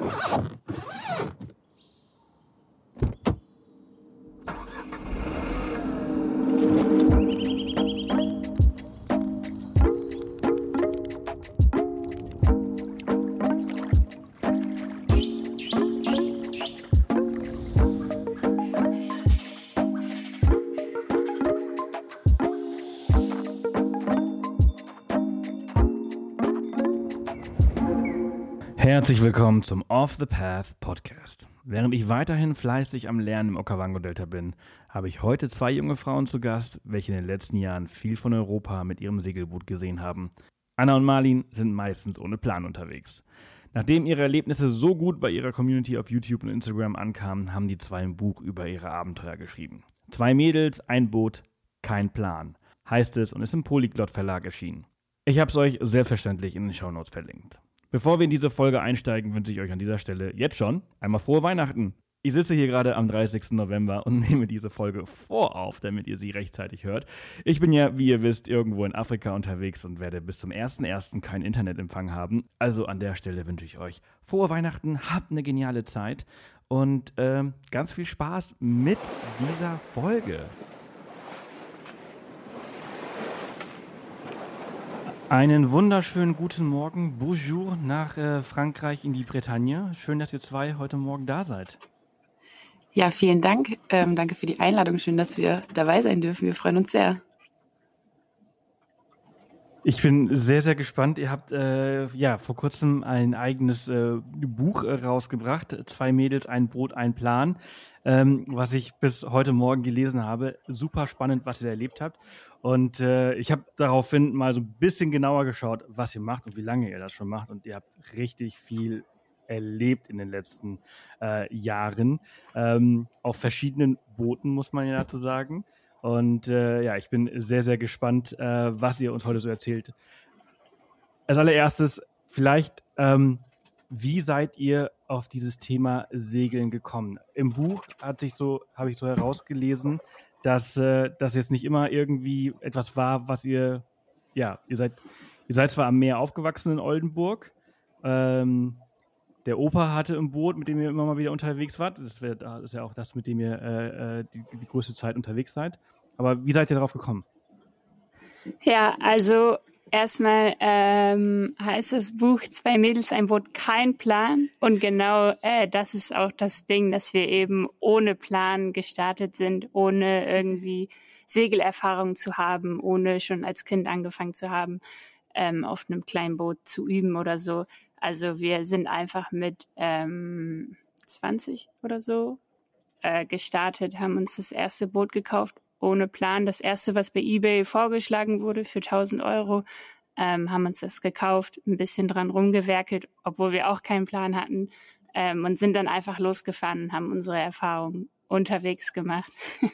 Ah! Herzlich willkommen zum Off the Path Podcast. Während ich weiterhin fleißig am Lernen im Okavango-Delta bin, habe ich heute zwei junge Frauen zu Gast, welche in den letzten Jahren viel von Europa mit ihrem Segelboot gesehen haben. Anna und Marlin sind meistens ohne Plan unterwegs. Nachdem ihre Erlebnisse so gut bei ihrer Community auf YouTube und Instagram ankamen, haben die zwei ein Buch über ihre Abenteuer geschrieben. Zwei Mädels, ein Boot, kein Plan, heißt es und ist im Polyglot Verlag erschienen. Ich habe es euch selbstverständlich in den Shownotes verlinkt. Bevor wir in diese Folge einsteigen, wünsche ich euch an dieser Stelle jetzt schon einmal frohe Weihnachten. Ich sitze hier gerade am 30. November und nehme diese Folge vorauf, damit ihr sie rechtzeitig hört. Ich bin ja, wie ihr wisst, irgendwo in Afrika unterwegs und werde bis zum 1.1. keinen Internetempfang haben. Also an der Stelle wünsche ich euch frohe Weihnachten, habt eine geniale Zeit und äh, ganz viel Spaß mit dieser Folge. Einen wunderschönen guten Morgen, bonjour nach äh, Frankreich in die Bretagne. Schön, dass ihr zwei heute Morgen da seid. Ja, vielen Dank. Ähm, danke für die Einladung. Schön, dass wir dabei sein dürfen. Wir freuen uns sehr. Ich bin sehr, sehr gespannt. Ihr habt äh, ja vor kurzem ein eigenes äh, Buch äh, rausgebracht. Zwei Mädels, ein Brot, ein Plan. Ähm, was ich bis heute Morgen gelesen habe. Super spannend, was ihr da erlebt habt. Und äh, ich habe daraufhin mal so ein bisschen genauer geschaut, was ihr macht und wie lange ihr das schon macht. Und ihr habt richtig viel erlebt in den letzten äh, Jahren. Ähm, auf verschiedenen Booten, muss man ja dazu sagen. Und äh, ja, ich bin sehr, sehr gespannt, äh, was ihr uns heute so erzählt. Als allererstes, vielleicht, ähm, wie seid ihr auf dieses Thema Segeln gekommen? Im Buch hat sich so, habe ich so herausgelesen, dass äh, das jetzt nicht immer irgendwie etwas war, was ihr, ja, ihr seid, ihr seid zwar am Meer aufgewachsen in Oldenburg, ähm, der Opa hatte ein Boot, mit dem ihr immer mal wieder unterwegs wart. Das ist ja auch das, mit dem ihr äh, äh, die, die größte Zeit unterwegs seid. Aber wie seid ihr darauf gekommen? Ja, also Erstmal ähm, heißt das Buch Zwei Mädels, ein Boot, kein Plan. Und genau äh, das ist auch das Ding, dass wir eben ohne Plan gestartet sind, ohne irgendwie Segelerfahrung zu haben, ohne schon als Kind angefangen zu haben, ähm, auf einem kleinen Boot zu üben oder so. Also wir sind einfach mit ähm, 20 oder so äh, gestartet, haben uns das erste Boot gekauft ohne Plan. Das erste, was bei eBay vorgeschlagen wurde für 1000 Euro, ähm, haben uns das gekauft, ein bisschen dran rumgewerkelt, obwohl wir auch keinen Plan hatten ähm, und sind dann einfach losgefahren haben unsere Erfahrungen unterwegs gemacht.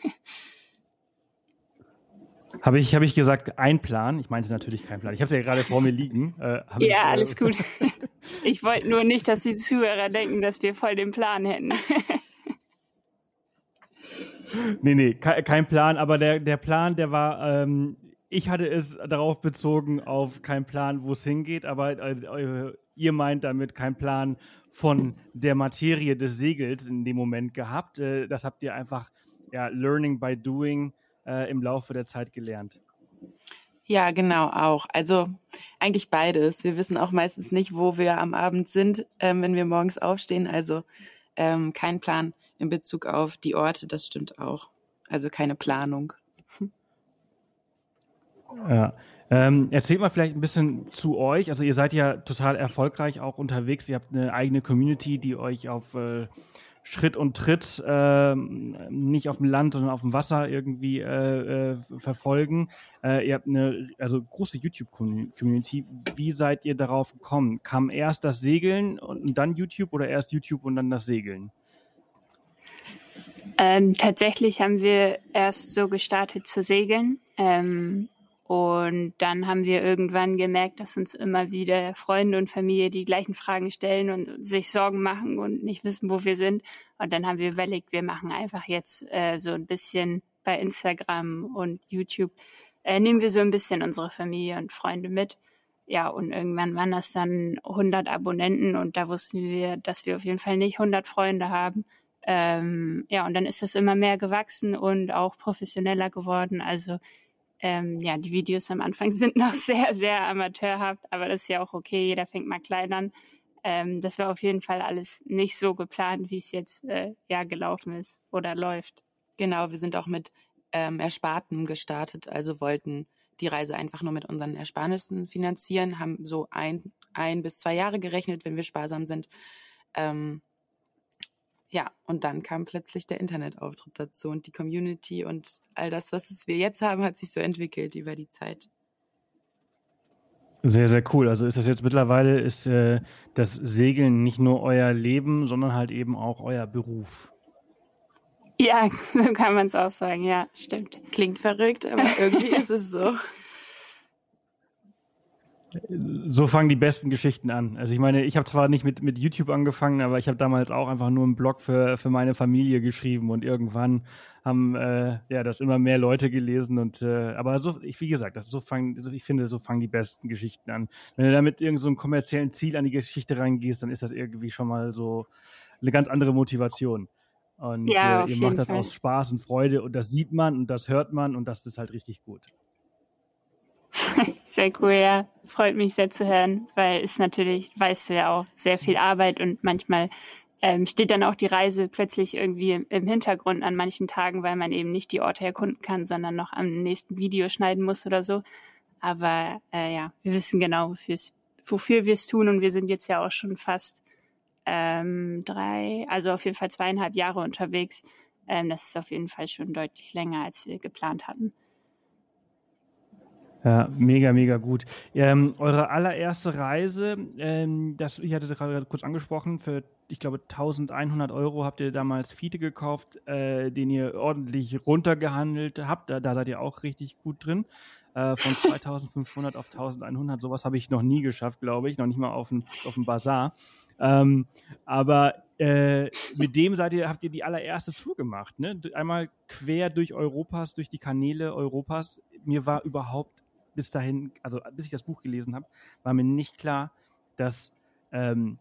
Habe ich, hab ich gesagt, ein Plan? Ich meinte natürlich keinen Plan. Ich habe es ja gerade vor mir liegen. Äh, ja, ich, äh, alles gut. Ich wollte nur nicht, dass die Zuhörer denken, dass wir voll den Plan hätten. nee, nee, kein Plan, aber der, der Plan, der war, ähm, ich hatte es darauf bezogen, auf keinen Plan, wo es hingeht, aber äh, ihr meint damit keinen Plan von der Materie des Segels in dem Moment gehabt. Äh, das habt ihr einfach ja, Learning by Doing äh, im Laufe der Zeit gelernt. Ja, genau, auch. Also eigentlich beides. Wir wissen auch meistens nicht, wo wir am Abend sind, ähm, wenn wir morgens aufstehen. Also ähm, kein Plan in Bezug auf die Orte, das stimmt auch. Also keine Planung. Ja. Ähm, erzählt mal vielleicht ein bisschen zu euch. Also ihr seid ja total erfolgreich auch unterwegs. Ihr habt eine eigene Community, die euch auf äh, Schritt und Tritt äh, nicht auf dem Land, sondern auf dem Wasser irgendwie äh, äh, verfolgen. Äh, ihr habt eine also große YouTube-Community. Wie seid ihr darauf gekommen? Kam erst das Segeln und dann YouTube oder erst YouTube und dann das Segeln? Ähm, tatsächlich haben wir erst so gestartet zu segeln. Ähm, und dann haben wir irgendwann gemerkt, dass uns immer wieder Freunde und Familie die gleichen Fragen stellen und sich Sorgen machen und nicht wissen, wo wir sind. Und dann haben wir überlegt, wir machen einfach jetzt äh, so ein bisschen bei Instagram und YouTube, äh, nehmen wir so ein bisschen unsere Familie und Freunde mit. ja, und irgendwann waren das dann 100 Abonnenten und da wussten wir, dass wir auf jeden Fall nicht 100 Freunde haben. Ähm, ja, und dann ist das immer mehr gewachsen und auch professioneller geworden. Also ähm, ja, die Videos am Anfang sind noch sehr, sehr amateurhaft, aber das ist ja auch okay. Jeder fängt mal klein an. Ähm, das war auf jeden Fall alles nicht so geplant, wie es jetzt äh, ja gelaufen ist oder läuft. Genau, wir sind auch mit ähm, Ersparten gestartet, also wollten die Reise einfach nur mit unseren Ersparnissen finanzieren, haben so ein, ein bis zwei Jahre gerechnet, wenn wir sparsam sind. Ähm, ja, und dann kam plötzlich der Internetauftritt dazu und die Community und all das, was wir jetzt haben, hat sich so entwickelt über die Zeit. Sehr, sehr cool. Also ist das jetzt mittlerweile, ist äh, das Segeln nicht nur euer Leben, sondern halt eben auch euer Beruf. Ja, so kann man es auch sagen. Ja, stimmt. Klingt verrückt, aber irgendwie ist es so. So fangen die besten Geschichten an. Also ich meine, ich habe zwar nicht mit, mit YouTube angefangen, aber ich habe damals auch einfach nur einen Blog für, für meine Familie geschrieben und irgendwann haben äh, ja das immer mehr Leute gelesen und äh, aber so, ich, wie gesagt, so fangen, ich finde, so fangen die besten Geschichten an. Wenn du damit irgend so einem kommerziellen Ziel an die Geschichte reingehst, dann ist das irgendwie schon mal so eine ganz andere Motivation. Und ja, äh, ihr macht das Fall. aus Spaß und Freude und das sieht man und das hört man und das ist halt richtig gut. Sehr cool, ja. Freut mich sehr zu hören, weil es natürlich, weißt du ja auch, sehr viel Arbeit und manchmal ähm, steht dann auch die Reise plötzlich irgendwie im Hintergrund an manchen Tagen, weil man eben nicht die Orte erkunden kann, sondern noch am nächsten Video schneiden muss oder so. Aber äh, ja, wir wissen genau, wofür wir es tun und wir sind jetzt ja auch schon fast ähm, drei, also auf jeden Fall zweieinhalb Jahre unterwegs. Ähm, das ist auf jeden Fall schon deutlich länger, als wir geplant hatten. Ja, mega, mega gut. Ähm, eure allererste Reise, ähm, das, ich hatte es gerade kurz angesprochen, für, ich glaube, 1100 Euro habt ihr damals Fiete gekauft, äh, den ihr ordentlich runtergehandelt habt. Da, da seid ihr auch richtig gut drin. Äh, von 2500 auf 1100, sowas habe ich noch nie geschafft, glaube ich, noch nicht mal auf dem, auf dem Bazar. Ähm, aber äh, mit dem seid ihr, habt ihr die allererste Tour gemacht, ne? Einmal quer durch Europas, durch die Kanäle Europas. Mir war überhaupt bis dahin, also bis ich das Buch gelesen habe, war mir nicht klar, dass, ähm,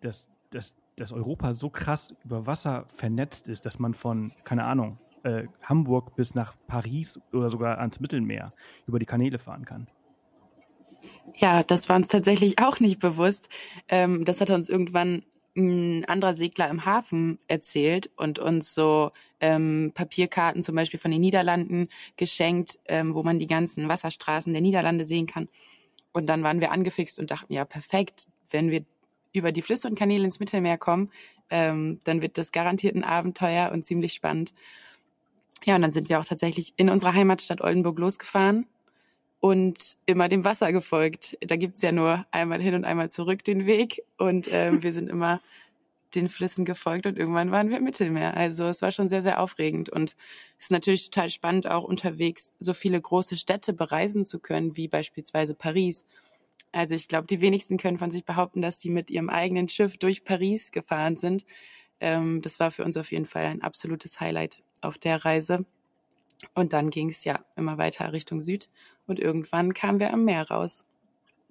dass, dass, dass Europa so krass über Wasser vernetzt ist, dass man von, keine Ahnung, äh, Hamburg bis nach Paris oder sogar ans Mittelmeer über die Kanäle fahren kann. Ja, das war uns tatsächlich auch nicht bewusst. Ähm, das hat uns irgendwann ein anderer Segler im Hafen erzählt und uns so ähm, Papierkarten zum Beispiel von den Niederlanden geschenkt, ähm, wo man die ganzen Wasserstraßen der Niederlande sehen kann. Und dann waren wir angefixt und dachten, ja, perfekt, wenn wir über die Flüsse und Kanäle ins Mittelmeer kommen, ähm, dann wird das garantiert ein Abenteuer und ziemlich spannend. Ja, und dann sind wir auch tatsächlich in unserer Heimatstadt Oldenburg losgefahren und immer dem Wasser gefolgt. Da gibt's ja nur einmal hin und einmal zurück den Weg und ähm, wir sind immer den Flüssen gefolgt und irgendwann waren wir im Mittelmeer. Also es war schon sehr, sehr aufregend und es ist natürlich total spannend, auch unterwegs so viele große Städte bereisen zu können, wie beispielsweise Paris. Also ich glaube, die wenigsten können von sich behaupten, dass sie mit ihrem eigenen Schiff durch Paris gefahren sind. Ähm, das war für uns auf jeden Fall ein absolutes Highlight auf der Reise. Und dann ging es ja immer weiter Richtung Süd und irgendwann kamen wir am Meer raus.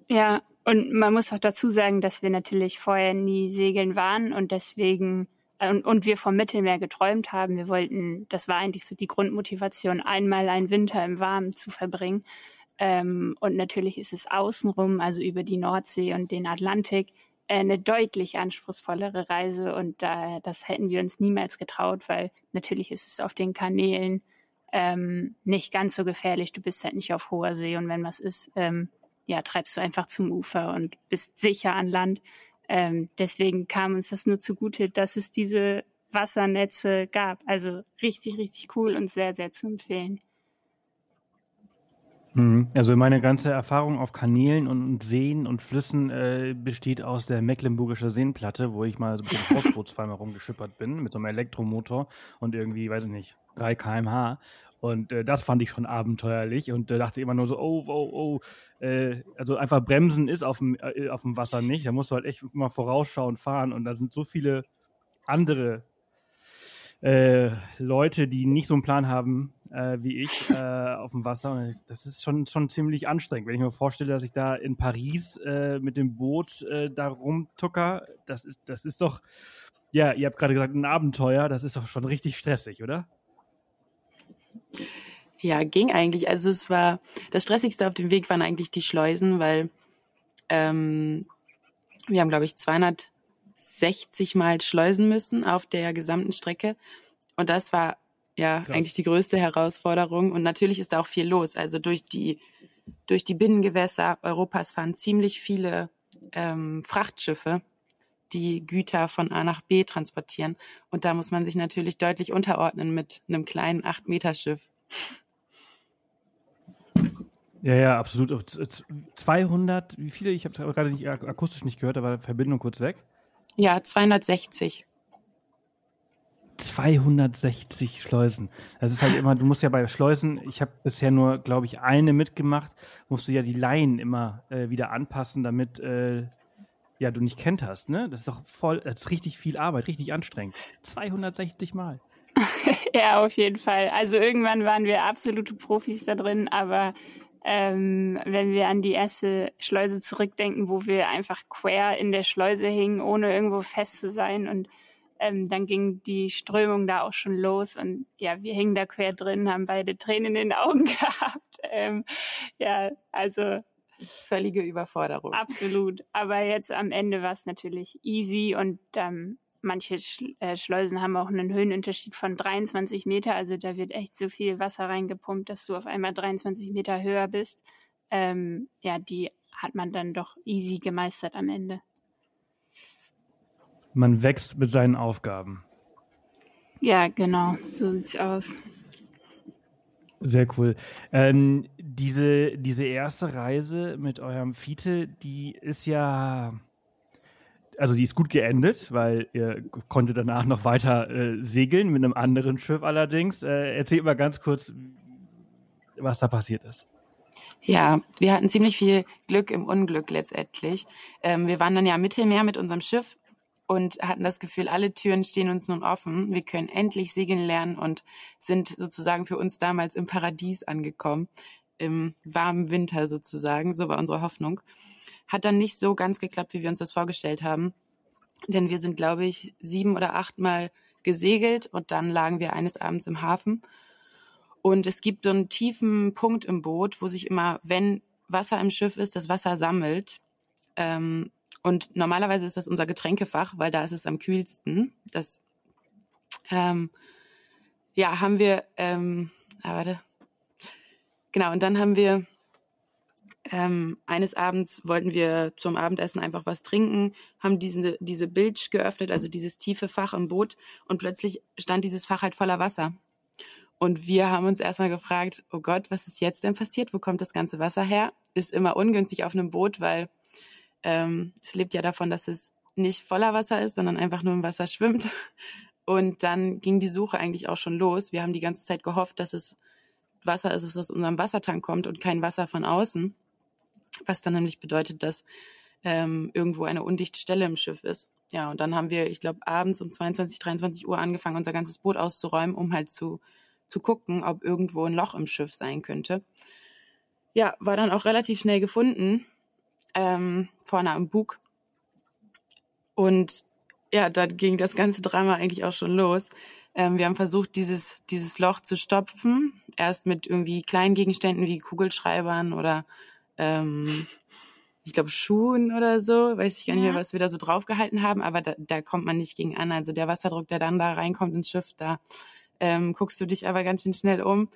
Ja, und man muss auch dazu sagen, dass wir natürlich vorher nie segeln waren und deswegen äh, und, und wir vom Mittelmeer geträumt haben. Wir wollten, das war eigentlich so die Grundmotivation, einmal einen Winter im Warmen zu verbringen. Ähm, und natürlich ist es außenrum, also über die Nordsee und den Atlantik, äh, eine deutlich anspruchsvollere Reise und äh, das hätten wir uns niemals getraut, weil natürlich ist es auf den Kanälen ähm, nicht ganz so gefährlich. Du bist halt nicht auf hoher See und wenn was ist, ähm, ja, treibst du einfach zum Ufer und bist sicher an Land. Ähm, deswegen kam uns das nur zugute, dass es diese Wassernetze gab. Also richtig, richtig cool und sehr, sehr zu empfehlen. Mhm. Also meine ganze Erfahrung auf Kanälen und Seen und Flüssen äh, besteht aus der Mecklenburgische Seenplatte, wo ich mal so mit dem Hausbootsfall mal rumgeschippert bin, mit so einem Elektromotor und irgendwie, weiß ich nicht, 3 kmh. Und äh, das fand ich schon abenteuerlich und äh, dachte immer nur so, oh, oh, oh. Äh, also einfach bremsen ist auf dem, äh, auf dem Wasser nicht. Da musst du halt echt mal vorausschauen fahren und da sind so viele andere äh, Leute, die nicht so einen Plan haben äh, wie ich, auf dem Wasser. Und das ist schon, schon ziemlich anstrengend. Wenn ich mir vorstelle, dass ich da in Paris mit dem Boot da rumtucker, das ist, das ist doch, ja, ihr habt gerade gesagt, ein Abenteuer, das ist doch schon richtig stressig, oder? Ja, ging eigentlich. Also es war, das Stressigste auf dem Weg waren eigentlich die Schleusen, weil ähm, wir haben, glaube ich, 260 Mal schleusen müssen auf der gesamten Strecke. Und das war ja Krass. eigentlich die größte Herausforderung. Und natürlich ist da auch viel los. Also durch die, durch die Binnengewässer Europas fahren ziemlich viele ähm, Frachtschiffe, die Güter von A nach B transportieren. Und da muss man sich natürlich deutlich unterordnen mit einem kleinen 8-Meter-Schiff. Ja, ja, absolut. 200, wie viele? Ich habe es gerade nicht akustisch nicht gehört, aber Verbindung kurz weg. Ja, 260. 260 Schleusen. Das ist halt immer, du musst ja bei Schleusen, ich habe bisher nur, glaube ich, eine mitgemacht, musst du ja die Laien immer äh, wieder anpassen, damit äh, ja du nicht kennt hast, ne? Das ist doch voll, das ist richtig viel Arbeit, richtig anstrengend. 260 Mal. ja, auf jeden Fall. Also irgendwann waren wir absolute Profis da drin, aber ähm, wenn wir an die erste Schleuse zurückdenken, wo wir einfach quer in der Schleuse hingen, ohne irgendwo fest zu sein und ähm, dann ging die Strömung da auch schon los und ja, wir hingen da quer drin, haben beide Tränen in den Augen gehabt. Ähm, ja, also völlige Überforderung. Absolut. Aber jetzt am Ende war es natürlich easy und ähm, manche äh, Schleusen haben auch einen Höhenunterschied von 23 Meter. Also da wird echt so viel Wasser reingepumpt, dass du auf einmal 23 Meter höher bist. Ähm, ja, die hat man dann doch easy gemeistert am Ende. Man wächst mit seinen Aufgaben. Ja, genau. So sieht's aus. Sehr cool. Ähm, diese, diese erste Reise mit eurem Fiete, die ist ja also die ist gut geendet, weil ihr konntet danach noch weiter äh, segeln mit einem anderen Schiff allerdings. Äh, erzählt mal ganz kurz, was da passiert ist. Ja, wir hatten ziemlich viel Glück im Unglück letztendlich. Ähm, wir waren dann ja im Mittelmeer mit unserem Schiff und hatten das Gefühl, alle Türen stehen uns nun offen. Wir können endlich segeln lernen und sind sozusagen für uns damals im Paradies angekommen, im warmen Winter sozusagen. So war unsere Hoffnung. Hat dann nicht so ganz geklappt, wie wir uns das vorgestellt haben. Denn wir sind, glaube ich, sieben oder achtmal gesegelt und dann lagen wir eines Abends im Hafen. Und es gibt so einen tiefen Punkt im Boot, wo sich immer, wenn Wasser im Schiff ist, das Wasser sammelt. Ähm, und normalerweise ist das unser Getränkefach, weil da ist es am kühlsten. Das ähm, ja haben wir. Ähm, ah, warte. Genau. Und dann haben wir ähm, eines Abends wollten wir zum Abendessen einfach was trinken, haben diese, diese Bilge geöffnet, also dieses tiefe Fach im Boot und plötzlich stand dieses Fach halt voller Wasser. Und wir haben uns erstmal gefragt, oh Gott, was ist jetzt denn passiert? Wo kommt das ganze Wasser her? Ist immer ungünstig auf einem Boot, weil ähm, es lebt ja davon, dass es nicht voller Wasser ist, sondern einfach nur im Wasser schwimmt. Und dann ging die Suche eigentlich auch schon los. Wir haben die ganze Zeit gehofft, dass es Wasser ist, was aus unserem Wassertank kommt und kein Wasser von außen was dann nämlich bedeutet, dass ähm, irgendwo eine undichte Stelle im Schiff ist. Ja, und dann haben wir, ich glaube, abends um 22, 23 Uhr angefangen, unser ganzes Boot auszuräumen, um halt zu, zu gucken, ob irgendwo ein Loch im Schiff sein könnte. Ja, war dann auch relativ schnell gefunden, ähm, vorne am Bug. Und ja, da ging das ganze Drama eigentlich auch schon los. Ähm, wir haben versucht, dieses, dieses Loch zu stopfen. Erst mit irgendwie kleinen Gegenständen wie Kugelschreibern oder ähm, ich glaube, Schuhen oder so, weiß ich gar nicht mehr, was wir da so draufgehalten haben, aber da, da kommt man nicht gegen an. Also der Wasserdruck, der dann da reinkommt ins Schiff, da ähm, guckst du dich aber ganz schön schnell um.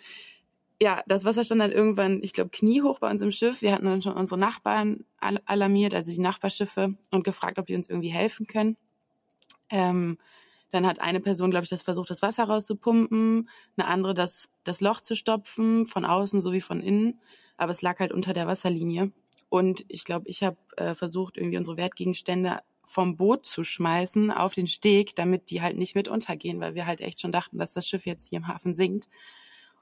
Ja, das Wasser stand dann irgendwann, ich glaube, kniehoch bei uns im Schiff. Wir hatten dann schon unsere Nachbarn alarmiert, also die Nachbarschiffe, und gefragt, ob die uns irgendwie helfen können. Ähm, dann hat eine Person, glaube ich, das versucht, das Wasser rauszupumpen, eine andere das, das Loch zu stopfen, von außen sowie von innen aber es lag halt unter der Wasserlinie. Und ich glaube, ich habe äh, versucht, irgendwie unsere Wertgegenstände vom Boot zu schmeißen auf den Steg, damit die halt nicht mit untergehen, weil wir halt echt schon dachten, dass das Schiff jetzt hier im Hafen sinkt.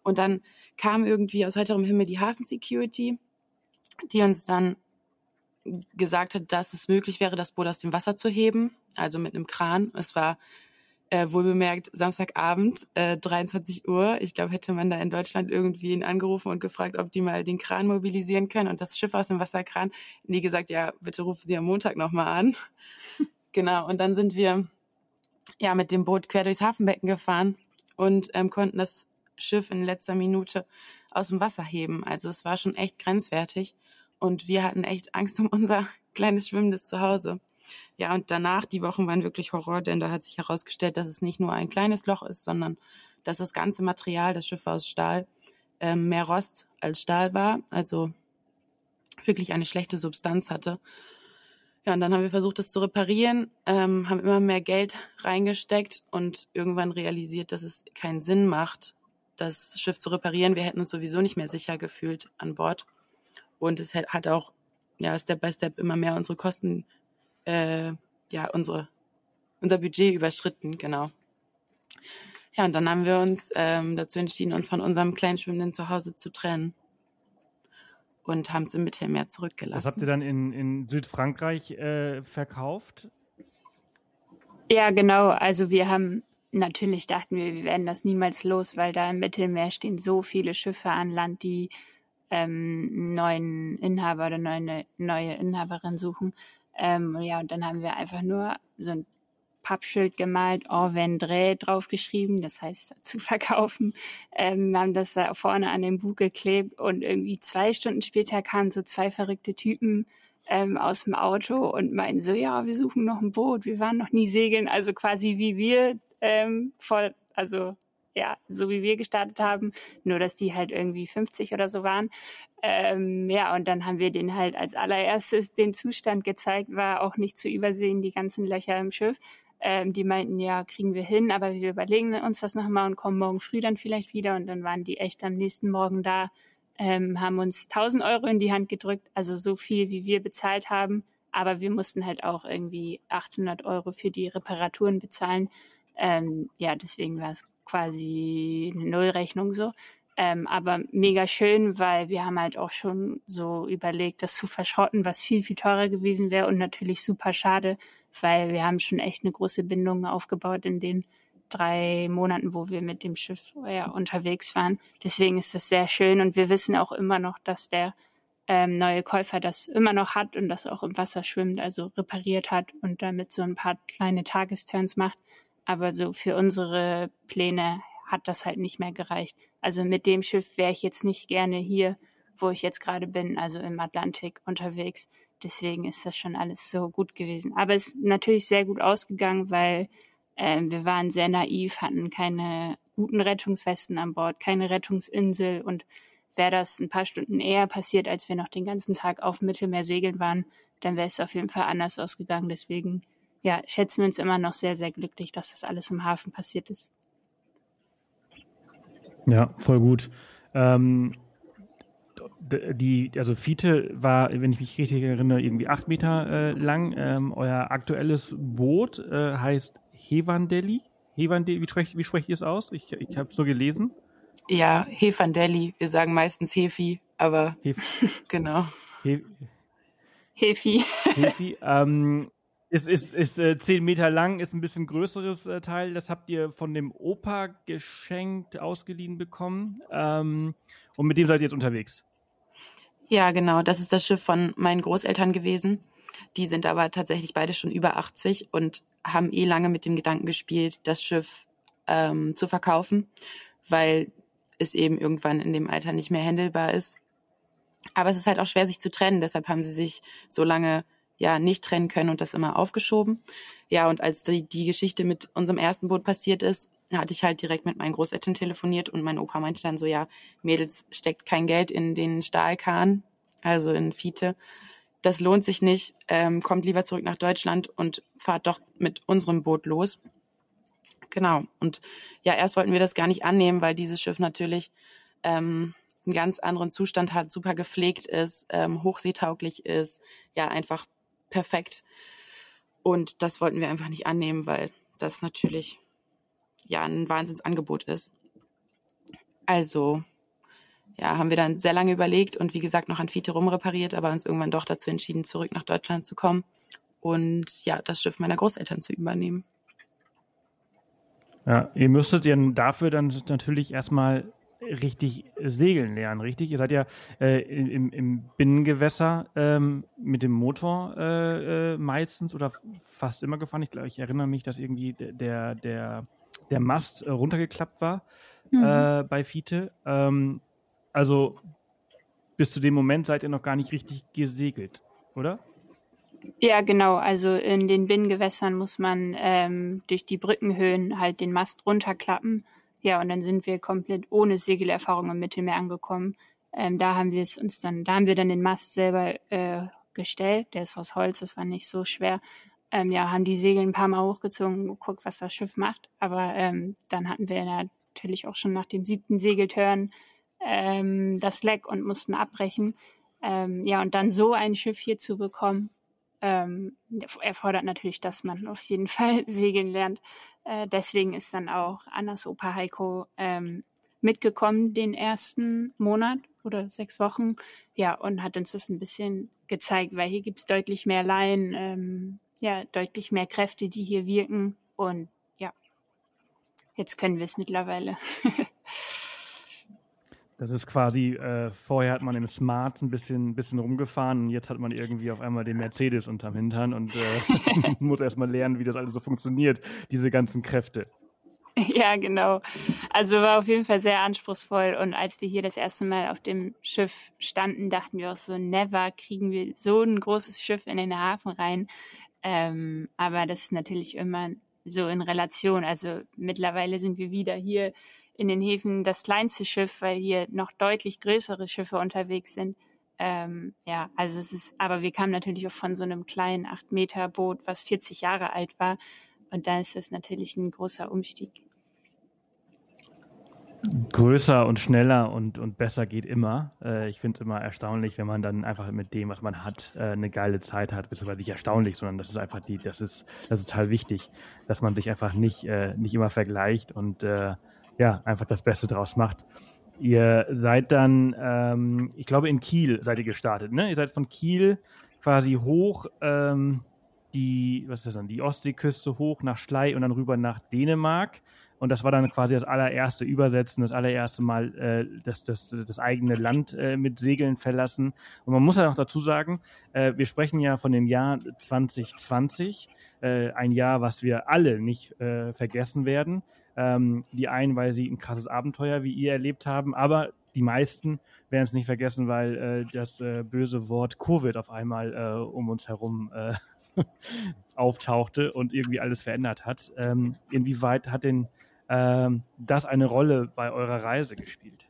Und dann kam irgendwie aus heiterem Himmel die Hafensecurity, die uns dann gesagt hat, dass es möglich wäre, das Boot aus dem Wasser zu heben, also mit einem Kran. Es war Äh, wohlbemerkt Samstagabend, äh, 23 Uhr. Ich glaube, hätte man da in Deutschland irgendwie ihn angerufen und gefragt, ob die mal den Kran mobilisieren können und das Schiff aus dem Wasserkran. Nie gesagt, ja, bitte rufen Sie am Montag nochmal an. genau, und dann sind wir ja mit dem Boot quer durchs Hafenbecken gefahren und ähm, konnten das Schiff in letzter Minute aus dem Wasser heben. Also es war schon echt grenzwertig und wir hatten echt Angst um unser kleines schwimmendes Zuhause. Ja, und danach, die Wochen waren wirklich Horror, denn da hat sich herausgestellt, dass es nicht nur ein kleines Loch ist, sondern dass das ganze Material, das Schiff war aus Stahl, ähm, mehr Rost als Stahl war, also wirklich eine schlechte Substanz hatte. Ja, und dann haben wir versucht, das zu reparieren, ähm, haben immer mehr Geld reingesteckt und irgendwann realisiert, dass es keinen Sinn macht, das Schiff zu reparieren. Wir hätten uns sowieso nicht mehr sicher gefühlt an Bord. Und es hat auch ja, Step by Step immer mehr unsere Kosten äh, ja, unsere, unser Budget überschritten, genau. Ja, und dann haben wir uns ähm, dazu entschieden, uns von unserem kleinen schwimmenden Zuhause zu trennen und haben es im Mittelmeer zurückgelassen. Was habt ihr dann in, in Südfrankreich äh, verkauft? Ja, genau. Also wir haben natürlich dachten wir, wir werden das niemals los, weil da im Mittelmeer stehen so viele Schiffe an Land, die ähm, neuen Inhaber oder neue, neue Inhaberin suchen. Ähm, ja, und dann haben wir einfach nur so ein Pappschild gemalt, en Vendré draufgeschrieben, das heißt zu verkaufen, ähm, haben das da vorne an dem Buch geklebt und irgendwie zwei Stunden später kamen so zwei verrückte Typen ähm, aus dem Auto und meinten so, ja, wir suchen noch ein Boot, wir waren noch nie segeln, also quasi wie wir ähm, voll, also ja, so wie wir gestartet haben, nur dass die halt irgendwie 50 oder so waren. Ähm, ja, und dann haben wir den halt als allererstes den Zustand gezeigt, war auch nicht zu übersehen, die ganzen Löcher im Schiff. Ähm, die meinten, ja, kriegen wir hin, aber wir überlegen uns das nochmal und kommen morgen früh dann vielleicht wieder. Und dann waren die echt am nächsten Morgen da, ähm, haben uns 1000 Euro in die Hand gedrückt, also so viel, wie wir bezahlt haben. Aber wir mussten halt auch irgendwie 800 Euro für die Reparaturen bezahlen. Ähm, ja, deswegen war es quasi eine Nullrechnung so. Ähm, aber mega schön, weil wir haben halt auch schon so überlegt, das zu verschrotten, was viel, viel teurer gewesen wäre und natürlich super schade, weil wir haben schon echt eine große Bindung aufgebaut in den drei Monaten, wo wir mit dem Schiff ja, unterwegs waren. Deswegen ist das sehr schön und wir wissen auch immer noch, dass der ähm, neue Käufer das immer noch hat und das auch im Wasser schwimmt, also repariert hat und damit so ein paar kleine Tagesturns macht. Aber so für unsere Pläne hat das halt nicht mehr gereicht. Also mit dem Schiff wäre ich jetzt nicht gerne hier, wo ich jetzt gerade bin, also im Atlantik unterwegs. Deswegen ist das schon alles so gut gewesen. Aber es ist natürlich sehr gut ausgegangen, weil äh, wir waren sehr naiv, hatten keine guten Rettungswesten an Bord, keine Rettungsinsel und wäre das ein paar Stunden eher passiert, als wir noch den ganzen Tag auf Mittelmeer segeln waren, dann wäre es auf jeden Fall anders ausgegangen. Deswegen ja, schätzen wir uns immer noch sehr, sehr glücklich, dass das alles im Hafen passiert ist. Ja, voll gut. Ähm, die, also Fiete war, wenn ich mich richtig erinnere, irgendwie acht Meter äh, lang. Ähm, euer aktuelles Boot äh, heißt Hevandeli. Hevandeli, wie sprecht, wie sprecht ihr es aus? Ich, ich habe es so gelesen. Ja, Hefandeli. Wir sagen meistens Hefi, aber Hef genau. He Hefi. Hefi. Ähm, ist, ist, ist äh, zehn Meter lang, ist ein bisschen größeres äh, Teil. Das habt ihr von dem Opa geschenkt, ausgeliehen bekommen. Ähm, und mit dem seid ihr jetzt unterwegs. Ja, genau. Das ist das Schiff von meinen Großeltern gewesen. Die sind aber tatsächlich beide schon über 80 und haben eh lange mit dem Gedanken gespielt, das Schiff ähm, zu verkaufen, weil es eben irgendwann in dem Alter nicht mehr handelbar ist. Aber es ist halt auch schwer, sich zu trennen. Deshalb haben sie sich so lange ja nicht trennen können und das immer aufgeschoben. Ja, und als die, die Geschichte mit unserem ersten Boot passiert ist, hatte ich halt direkt mit meinen Großeltern telefoniert und mein Opa meinte dann so, ja, Mädels, steckt kein Geld in den Stahlkahn, also in Fiete. Das lohnt sich nicht. Ähm, kommt lieber zurück nach Deutschland und fahrt doch mit unserem Boot los. Genau. Und ja, erst wollten wir das gar nicht annehmen, weil dieses Schiff natürlich ähm, einen ganz anderen Zustand hat, super gepflegt ist, ähm, hochseetauglich ist, ja, einfach perfekt. Und das wollten wir einfach nicht annehmen, weil das natürlich ja ein Wahnsinnsangebot ist. Also ja, haben wir dann sehr lange überlegt und wie gesagt noch an Fiete rumrepariert, aber uns irgendwann doch dazu entschieden, zurück nach Deutschland zu kommen und ja, das Schiff meiner Großeltern zu übernehmen. Ja, ihr müsstet ja dafür dann natürlich erstmal richtig segeln lernen, richtig? Ihr seid ja äh, im, im, Binnengewässer ähm, mit dem Motor äh, äh, meistens oder fast immer gefahren. Ich glaube, ich erinnere mich, dass irgendwie der, der, der Mast äh, runtergeklappt war mhm. Äh, bei Fiete. Ähm, also bis zu dem Moment seid ihr noch gar nicht richtig gesegelt, oder? Ja, genau. Also in den Binnengewässern muss man ähm, durch die Brückenhöhen halt den Mast runterklappen. Ja, und dann sind wir komplett ohne Segelerfahrung im Mittelmeer angekommen. Ähm, da haben wir es uns dann, da haben wir dann den Mast selber äh, gestellt. Der ist aus Holz, das war nicht so schwer. Ähm, ja, haben die Segel ein paar Mal hochgezogen und geguckt, was das Schiff macht. Aber ähm, dann hatten wir natürlich auch schon nach dem siebten Segeltörn ähm, das Leck und mussten abbrechen. Ähm, ja, und dann so ein Schiff hier zu bekommen, ähm, erfordert natürlich, dass man auf jeden Fall segeln lernt. Äh, deswegen ist dann auch Annas Opa Heiko ähm, mitgekommen den ersten Monat oder sechs Wochen. Ja, und hat uns das ein bisschen gezeigt, weil hier gibt es deutlich mehr Laien, ähm, ja, deutlich mehr Kräfte, die hier wirken. Und ja, jetzt können wir es mittlerweile. Das ist quasi, äh, vorher hat man im Smart ein bisschen, bisschen rumgefahren und jetzt hat man irgendwie auf einmal den Mercedes unterm Hintern und äh, muss erstmal lernen, wie das alles so funktioniert, diese ganzen Kräfte. Ja, genau. Also war auf jeden Fall sehr anspruchsvoll. Und als wir hier das erste Mal auf dem Schiff standen, dachten wir auch so, never kriegen wir so ein großes Schiff in den Hafen rein. Ähm, aber das ist natürlich immer so in Relation. Also mittlerweile sind wir wieder hier in den Häfen das kleinste Schiff, weil hier noch deutlich größere Schiffe unterwegs sind. Ähm, ja, also es ist, aber wir kamen natürlich auch von so einem kleinen 8-Meter-Boot, was 40 Jahre alt war. Und da ist es natürlich ein großer Umstieg. Größer und schneller und, und besser geht immer. Äh, ich finde es immer erstaunlich, wenn man dann einfach mit dem, was man hat, äh, eine geile Zeit hat. Beziehungsweise nicht erstaunlich, sondern das ist einfach die, das ist, das ist total wichtig, dass man sich einfach nicht, äh, nicht immer vergleicht und äh, ja, einfach das Beste draus macht. Ihr seid dann, ähm, ich glaube, in Kiel seid ihr gestartet, ne? Ihr seid von Kiel quasi hoch, ähm, die, was ist das dann, die Ostseeküste hoch nach Schlei und dann rüber nach Dänemark. Und das war dann quasi das allererste Übersetzen, das allererste Mal äh, das, das, das eigene Land äh, mit Segeln verlassen. Und man muss ja noch dazu sagen, äh, wir sprechen ja von dem Jahr 2020, äh, ein Jahr, was wir alle nicht äh, vergessen werden. Ähm, die einen, weil sie ein krasses Abenteuer wie ihr erlebt haben, aber die meisten werden es nicht vergessen, weil äh, das äh, böse Wort Covid auf einmal äh, um uns herum äh, auftauchte und irgendwie alles verändert hat. Ähm, inwieweit hat denn ähm, das eine Rolle bei eurer Reise gespielt?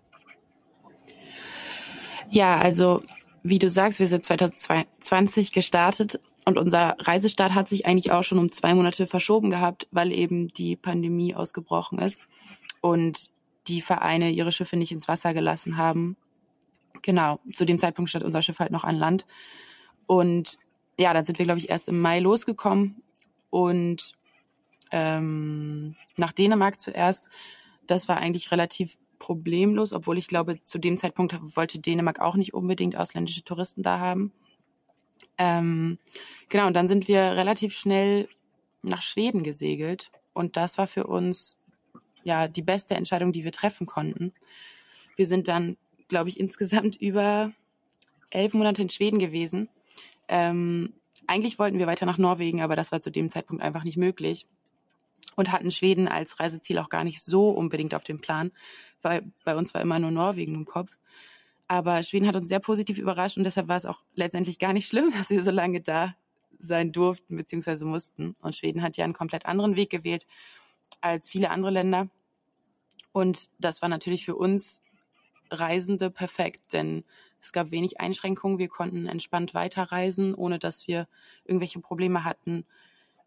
Ja, also wie du sagst, wir sind 2020 gestartet und unser Reisestart hat sich eigentlich auch schon um zwei Monate verschoben gehabt, weil eben die Pandemie ausgebrochen ist und die Vereine ihre Schiffe nicht ins Wasser gelassen haben. Genau, zu dem Zeitpunkt stand unser Schiff halt noch an Land. Und ja, dann sind wir, glaube ich, erst im Mai losgekommen und ähm, nach Dänemark zuerst. Das war eigentlich relativ problemlos, obwohl ich glaube, zu dem Zeitpunkt wollte Dänemark auch nicht unbedingt ausländische Touristen da haben. Ähm, genau, und dann sind wir relativ schnell nach Schweden gesegelt. Und das war für uns ja die beste Entscheidung, die wir treffen konnten. Wir sind dann, glaube ich, insgesamt über elf Monate in Schweden gewesen. Ähm, eigentlich wollten wir weiter nach Norwegen, aber das war zu dem Zeitpunkt einfach nicht möglich. Und hatten Schweden als Reiseziel auch gar nicht so unbedingt auf dem Plan, weil bei uns war immer nur Norwegen im Kopf. Aber Schweden hat uns sehr positiv überrascht und deshalb war es auch letztendlich gar nicht schlimm, dass wir so lange da sein durften bzw. mussten. Und Schweden hat ja einen komplett anderen Weg gewählt als viele andere Länder. Und das war natürlich für uns Reisende perfekt, denn es gab wenig Einschränkungen. Wir konnten entspannt weiterreisen, ohne dass wir irgendwelche Probleme hatten,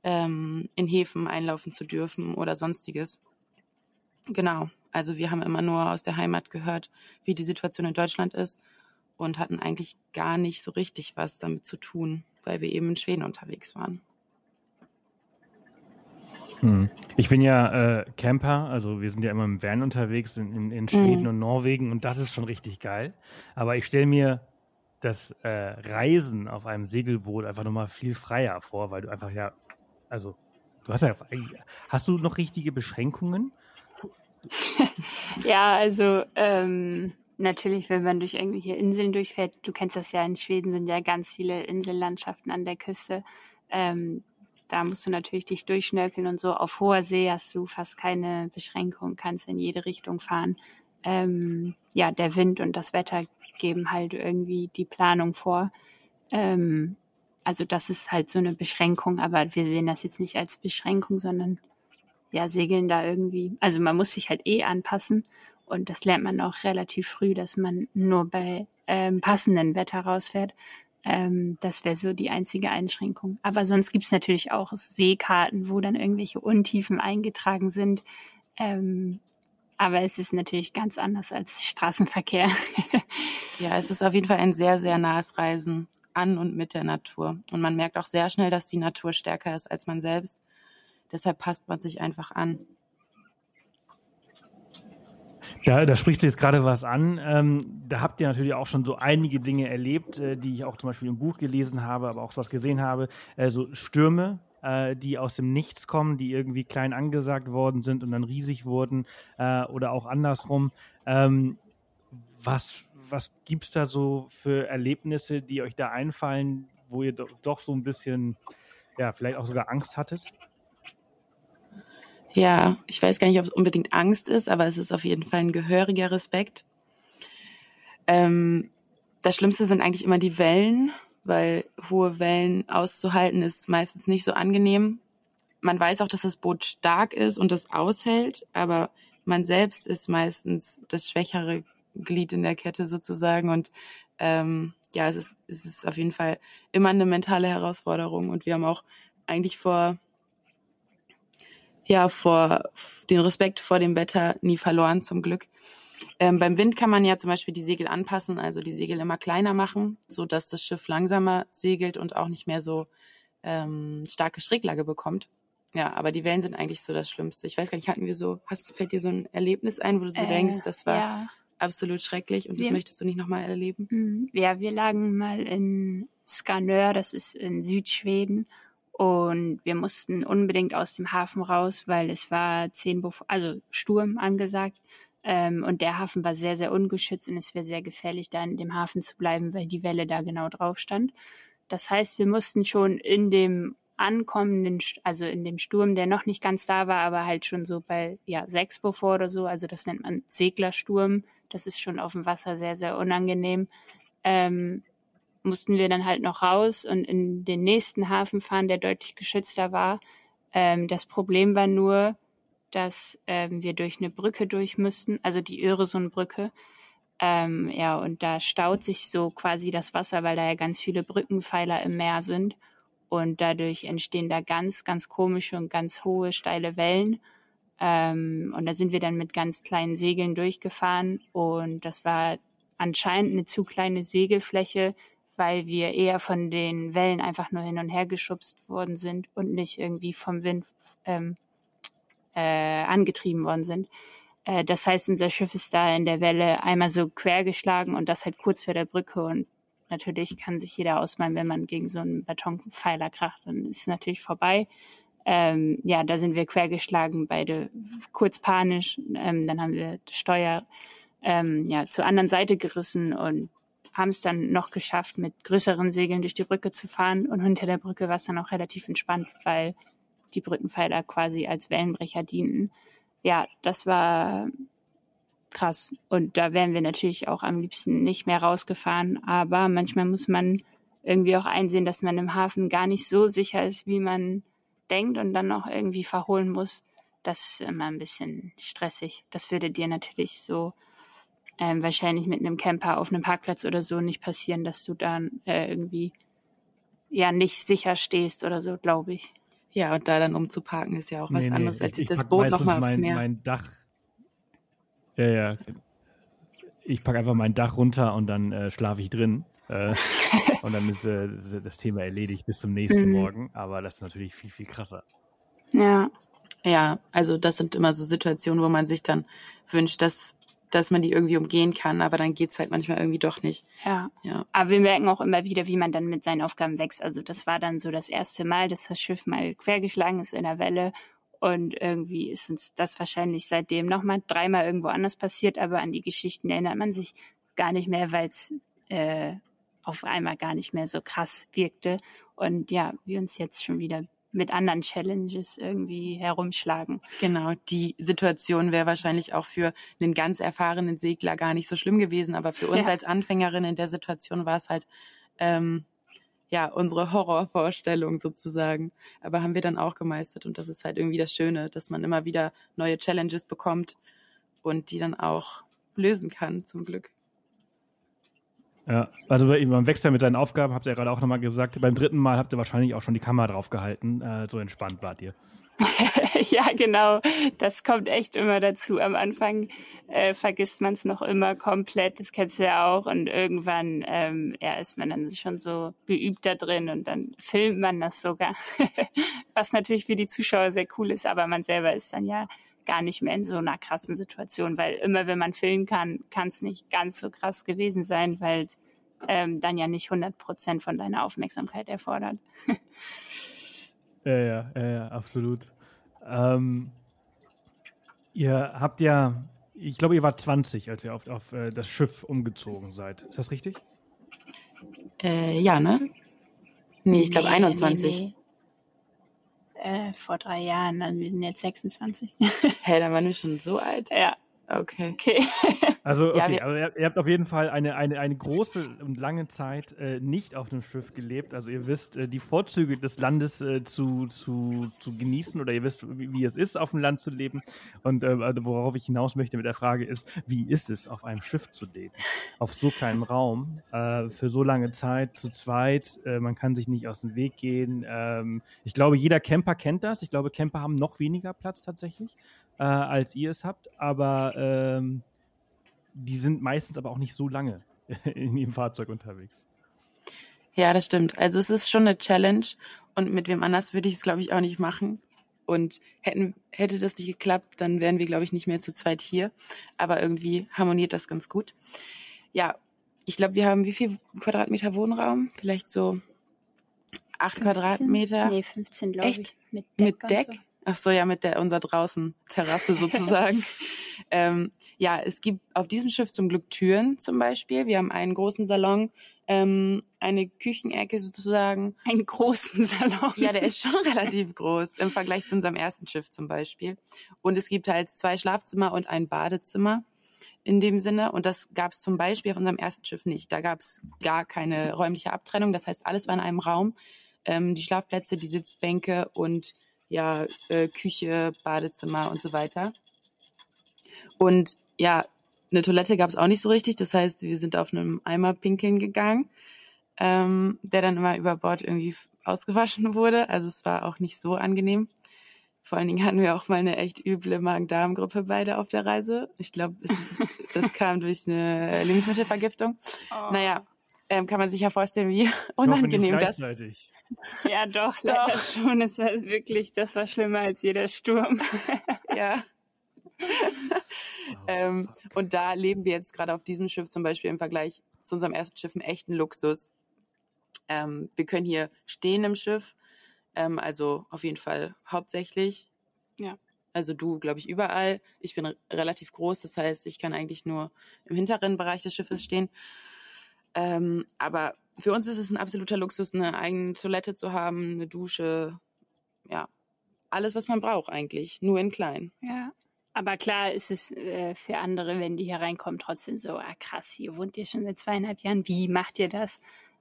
ähm, in Häfen einlaufen zu dürfen oder sonstiges. Genau. Also wir haben immer nur aus der Heimat gehört, wie die Situation in Deutschland ist und hatten eigentlich gar nicht so richtig was damit zu tun, weil wir eben in Schweden unterwegs waren. Hm. Ich bin ja äh, Camper, also wir sind ja immer im Van unterwegs in, in, in Schweden mhm. und Norwegen und das ist schon richtig geil. Aber ich stelle mir das äh, Reisen auf einem Segelboot einfach nochmal viel freier vor, weil du einfach ja, also du hast ja, hast du noch richtige Beschränkungen? Ja, also ähm, natürlich, wenn man durch irgendwelche Inseln durchfährt, du kennst das ja, in Schweden sind ja ganz viele Insellandschaften an der Küste. Ähm, da musst du natürlich dich durchschnörkeln und so. Auf hoher See hast du fast keine Beschränkung, kannst in jede Richtung fahren. Ähm, ja, der Wind und das Wetter geben halt irgendwie die Planung vor. Ähm, also das ist halt so eine Beschränkung, aber wir sehen das jetzt nicht als Beschränkung, sondern ja, segeln da irgendwie. Also man muss sich halt eh anpassen und das lernt man auch relativ früh, dass man nur bei ähm, passenden Wetter rausfährt. Ähm, das wäre so die einzige Einschränkung. Aber sonst gibt's natürlich auch Seekarten, wo dann irgendwelche Untiefen eingetragen sind. Ähm, aber es ist natürlich ganz anders als Straßenverkehr. ja, es ist auf jeden Fall ein sehr, sehr nahes Reisen an und mit der Natur. Und man merkt auch sehr schnell, dass die Natur stärker ist als man selbst. Deshalb passt man sich einfach an. Ja, da sprichst du jetzt gerade was an. Ähm, da habt ihr natürlich auch schon so einige Dinge erlebt, äh, die ich auch zum Beispiel im Buch gelesen habe, aber auch was gesehen habe. Äh, so Stürme, äh, die aus dem Nichts kommen, die irgendwie klein angesagt worden sind und dann riesig wurden äh, oder auch andersrum. Ähm, was was gibt es da so für Erlebnisse, die euch da einfallen, wo ihr doch, doch so ein bisschen, ja, vielleicht auch sogar Angst hattet? Ja, ich weiß gar nicht, ob es unbedingt Angst ist, aber es ist auf jeden Fall ein gehöriger Respekt. Ähm, das Schlimmste sind eigentlich immer die Wellen, weil hohe Wellen auszuhalten ist meistens nicht so angenehm. Man weiß auch, dass das Boot stark ist und das aushält, aber man selbst ist meistens das schwächere Glied in der Kette sozusagen. Und ähm, ja, es ist, es ist auf jeden Fall immer eine mentale Herausforderung. Und wir haben auch eigentlich vor, ja, vor den Respekt vor dem Wetter nie verloren, zum Glück. Ähm, beim Wind kann man ja zum Beispiel die Segel anpassen, also die Segel immer kleiner machen, so dass das Schiff langsamer segelt und auch nicht mehr so ähm, starke Schräglage bekommt. Ja, aber die Wellen sind eigentlich so das Schlimmste. Ich weiß gar nicht, hatten wir so, hast fällt dir so ein Erlebnis ein, wo du so äh, denkst, das war ja absolut schrecklich und das wir, möchtest du nicht nochmal erleben? Mhm. Ja, wir lagen mal in Skanör, das ist in Südschweden. Und wir mussten unbedingt aus dem Hafen raus, weil es war zehn, Bef also Sturm angesagt. Ähm, und der Hafen war sehr, sehr ungeschützt und es wäre sehr gefährlich, da in dem Hafen zu bleiben, weil die Welle da genau drauf stand. Das heißt, wir mussten schon in dem ankommenden, also in dem Sturm, der noch nicht ganz da war, aber halt schon so bei ja, sechs bevor oder so, also das nennt man Seglersturm, das ist schon auf dem Wasser sehr, sehr unangenehm. Ähm, mussten wir dann halt noch raus und in den nächsten Hafen fahren, der deutlich geschützter war. Ähm, das Problem war nur, dass ähm, wir durch eine Brücke durch müssten, also die Öresundbrücke. Ähm, ja, und da staut sich so quasi das Wasser, weil da ja ganz viele Brückenpfeiler im Meer sind. Und dadurch entstehen da ganz, ganz komische und ganz hohe, steile Wellen. Ähm, und da sind wir dann mit ganz kleinen Segeln durchgefahren und das war anscheinend eine zu kleine Segelfläche, weil wir eher von den Wellen einfach nur hin und her geschubst worden sind und nicht irgendwie vom Wind ähm, äh, angetrieben worden sind. Äh, das heißt, unser Schiff ist da in der Welle einmal so quer geschlagen und das halt kurz vor der Brücke und natürlich kann sich jeder ausmalen, wenn man gegen so einen Betonpfeiler kracht, dann ist es natürlich vorbei ähm, ja, da sind wir quergeschlagen, beide kurz panisch. Ähm, dann haben wir das Steuer ähm, ja, zur anderen Seite gerissen und haben es dann noch geschafft, mit größeren Segeln durch die Brücke zu fahren. Und hinter der Brücke war es dann auch relativ entspannt, weil die Brückenpfeiler quasi als Wellenbrecher dienten. Ja, das war krass. Und da wären wir natürlich auch am liebsten nicht mehr rausgefahren. Aber manchmal muss man irgendwie auch einsehen, dass man im Hafen gar nicht so sicher ist, wie man denkt und dann noch irgendwie verholen muss, das ist immer ein bisschen stressig. Das würde dir natürlich so ähm, wahrscheinlich mit einem Camper auf einem Parkplatz oder so nicht passieren, dass du dann äh, irgendwie ja nicht sicher stehst oder so, glaube ich. Ja, und da dann umzuparken ist ja auch was nee, anderes, nee, als jetzt das Boot nochmal aufs mein, Meer. Mein Dach. Ja, ja. Ich packe einfach mein Dach runter und dann äh, schlafe ich drin. Äh, und dann ist äh, das Thema erledigt bis zum nächsten mhm. Morgen. Aber das ist natürlich viel, viel krasser. Ja. Ja, also das sind immer so Situationen, wo man sich dann wünscht, dass dass man die irgendwie umgehen kann, aber dann geht's halt manchmal irgendwie doch nicht. Ja. ja. Aber wir merken auch immer wieder, wie man dann mit seinen Aufgaben wächst. Also das war dann so das erste Mal, dass das Schiff mal quergeschlagen ist in der Welle und irgendwie ist uns das wahrscheinlich seitdem nochmal dreimal irgendwo anders passiert, aber an die Geschichten erinnert man sich gar nicht mehr, weil es äh, auf einmal gar nicht mehr so krass wirkte. Und ja, wir uns jetzt schon wieder mit anderen Challenges irgendwie herumschlagen. Genau, die Situation wäre wahrscheinlich auch für einen ganz erfahrenen Segler gar nicht so schlimm gewesen, aber für uns ja. als Anfängerin in der Situation war es halt ähm, ja unsere Horrorvorstellung sozusagen. Aber haben wir dann auch gemeistert und das ist halt irgendwie das Schöne, dass man immer wieder neue Challenges bekommt und die dann auch lösen kann, zum Glück. Ja, also man wächst ja mit seinen Aufgaben, habt ihr ja gerade auch nochmal gesagt. Beim dritten Mal habt ihr wahrscheinlich auch schon die Kamera drauf gehalten. Äh, so entspannt wart ihr. ja, genau. Das kommt echt immer dazu. Am Anfang äh, vergisst man es noch immer komplett. Das kennst du ja auch. Und irgendwann ähm, ja, ist man dann schon so geübt da drin und dann filmt man das sogar. Was natürlich für die Zuschauer sehr cool ist, aber man selber ist dann ja gar nicht mehr in so einer krassen Situation, weil immer wenn man filmen kann, kann es nicht ganz so krass gewesen sein, weil es ähm, dann ja nicht 100 Prozent von deiner Aufmerksamkeit erfordert. ja, ja, ja, ja, absolut. Ähm, ihr habt ja, ich glaube, ihr wart 20, als ihr auf, auf äh, das Schiff umgezogen seid. Ist das richtig? Äh, ja, ne? Nee, ich glaube nee, 21. Nee, nee äh, vor drei Jahren, dann wir sind jetzt 26. Hä, hey, dann waren wir schon so alt? Ja. Okay. okay. Also, okay, ja, also ihr, ihr, habt auf jeden Fall eine, eine, eine große und lange Zeit äh, nicht auf dem Schiff gelebt. Also ihr wisst äh, die Vorzüge des Landes äh, zu, zu, zu genießen oder ihr wisst, wie, wie, es ist, auf dem Land zu leben. Und äh, also worauf ich hinaus möchte mit der Frage ist, wie ist es, auf einem Schiff zu leben? Auf so kleinem Raum, äh, für so lange Zeit, zu zweit, äh, man kann sich nicht aus dem Weg gehen. Ähm, ich glaube, jeder Camper kennt das. Ich glaube, Camper haben noch weniger Platz tatsächlich, als ihr es habt. Aber ähm, die sind meistens aber auch nicht so lange in ihrem Fahrzeug unterwegs. Ja, das stimmt. Also es ist schon eine Challenge und mit wem anders würde ich es, glaube ich, auch nicht machen. Und hätten, hätte das nicht geklappt, dann wären wir, glaube ich, nicht mehr zu zweit hier. Aber irgendwie harmoniert das ganz gut. Ja, ich glaube, wir haben wie viel Quadratmeter Wohnraum? Vielleicht so acht 15? Quadratmeter? Nee, 15, glaube ich. Mit Deck? Mit Deck? So. Ach so, ja, mit der unserer draußen Terrasse sozusagen. ähm, ja, es gibt auf diesem Schiff zum Glück Türen zum Beispiel. Wir haben einen großen Salon, ähm, eine Küchenecke sozusagen. Einen großen Salon. Ja, der ist schon relativ groß im Vergleich zu unserem ersten Schiff zum Beispiel. Und es gibt halt zwei Schlafzimmer und ein Badezimmer in dem Sinne. Und das gab es zum Beispiel auf unserem ersten Schiff nicht. Da gab es gar keine räumliche Abtrennung. Das heißt, alles war in einem Raum. Ähm, die Schlafplätze, die Sitzbänke und ja, äh, Küche, Badezimmer und so weiter. Und ja, eine Toilette gab es auch nicht so richtig. Das heißt, wir sind auf einem Eimer pinkeln gegangen, ähm, der dann immer über Bord irgendwie ausgewaschen wurde. Also es war auch nicht so angenehm. Vor allen Dingen hatten wir auch mal eine echt üble Magen-Darm-Grippe beide auf der Reise. Ich glaube, das kam durch eine Lebensmittelvergiftung. Oh. Naja, ähm, kann man sich ja vorstellen, wie unangenehm das. Ja, doch, doch. schon. Es war wirklich, das war schlimmer als jeder Sturm. ja. ähm, und da leben wir jetzt gerade auf diesem Schiff zum Beispiel im Vergleich zu unserem ersten Schiff einen echten Luxus. Ähm, wir können hier stehen im Schiff, ähm, also auf jeden Fall hauptsächlich. Ja. Also du, glaube ich, überall. Ich bin relativ groß, das heißt, ich kann eigentlich nur im hinteren Bereich des Schiffes stehen. Ähm, aber für uns ist es ein absoluter Luxus, eine eigene Toilette zu haben, eine Dusche, ja, alles, was man braucht eigentlich, nur in klein. Ja. Aber klar ist es äh, für andere, wenn die hier reinkommen, trotzdem so, ah krass, hier wohnt ihr schon seit zweieinhalb Jahren, wie macht ihr das?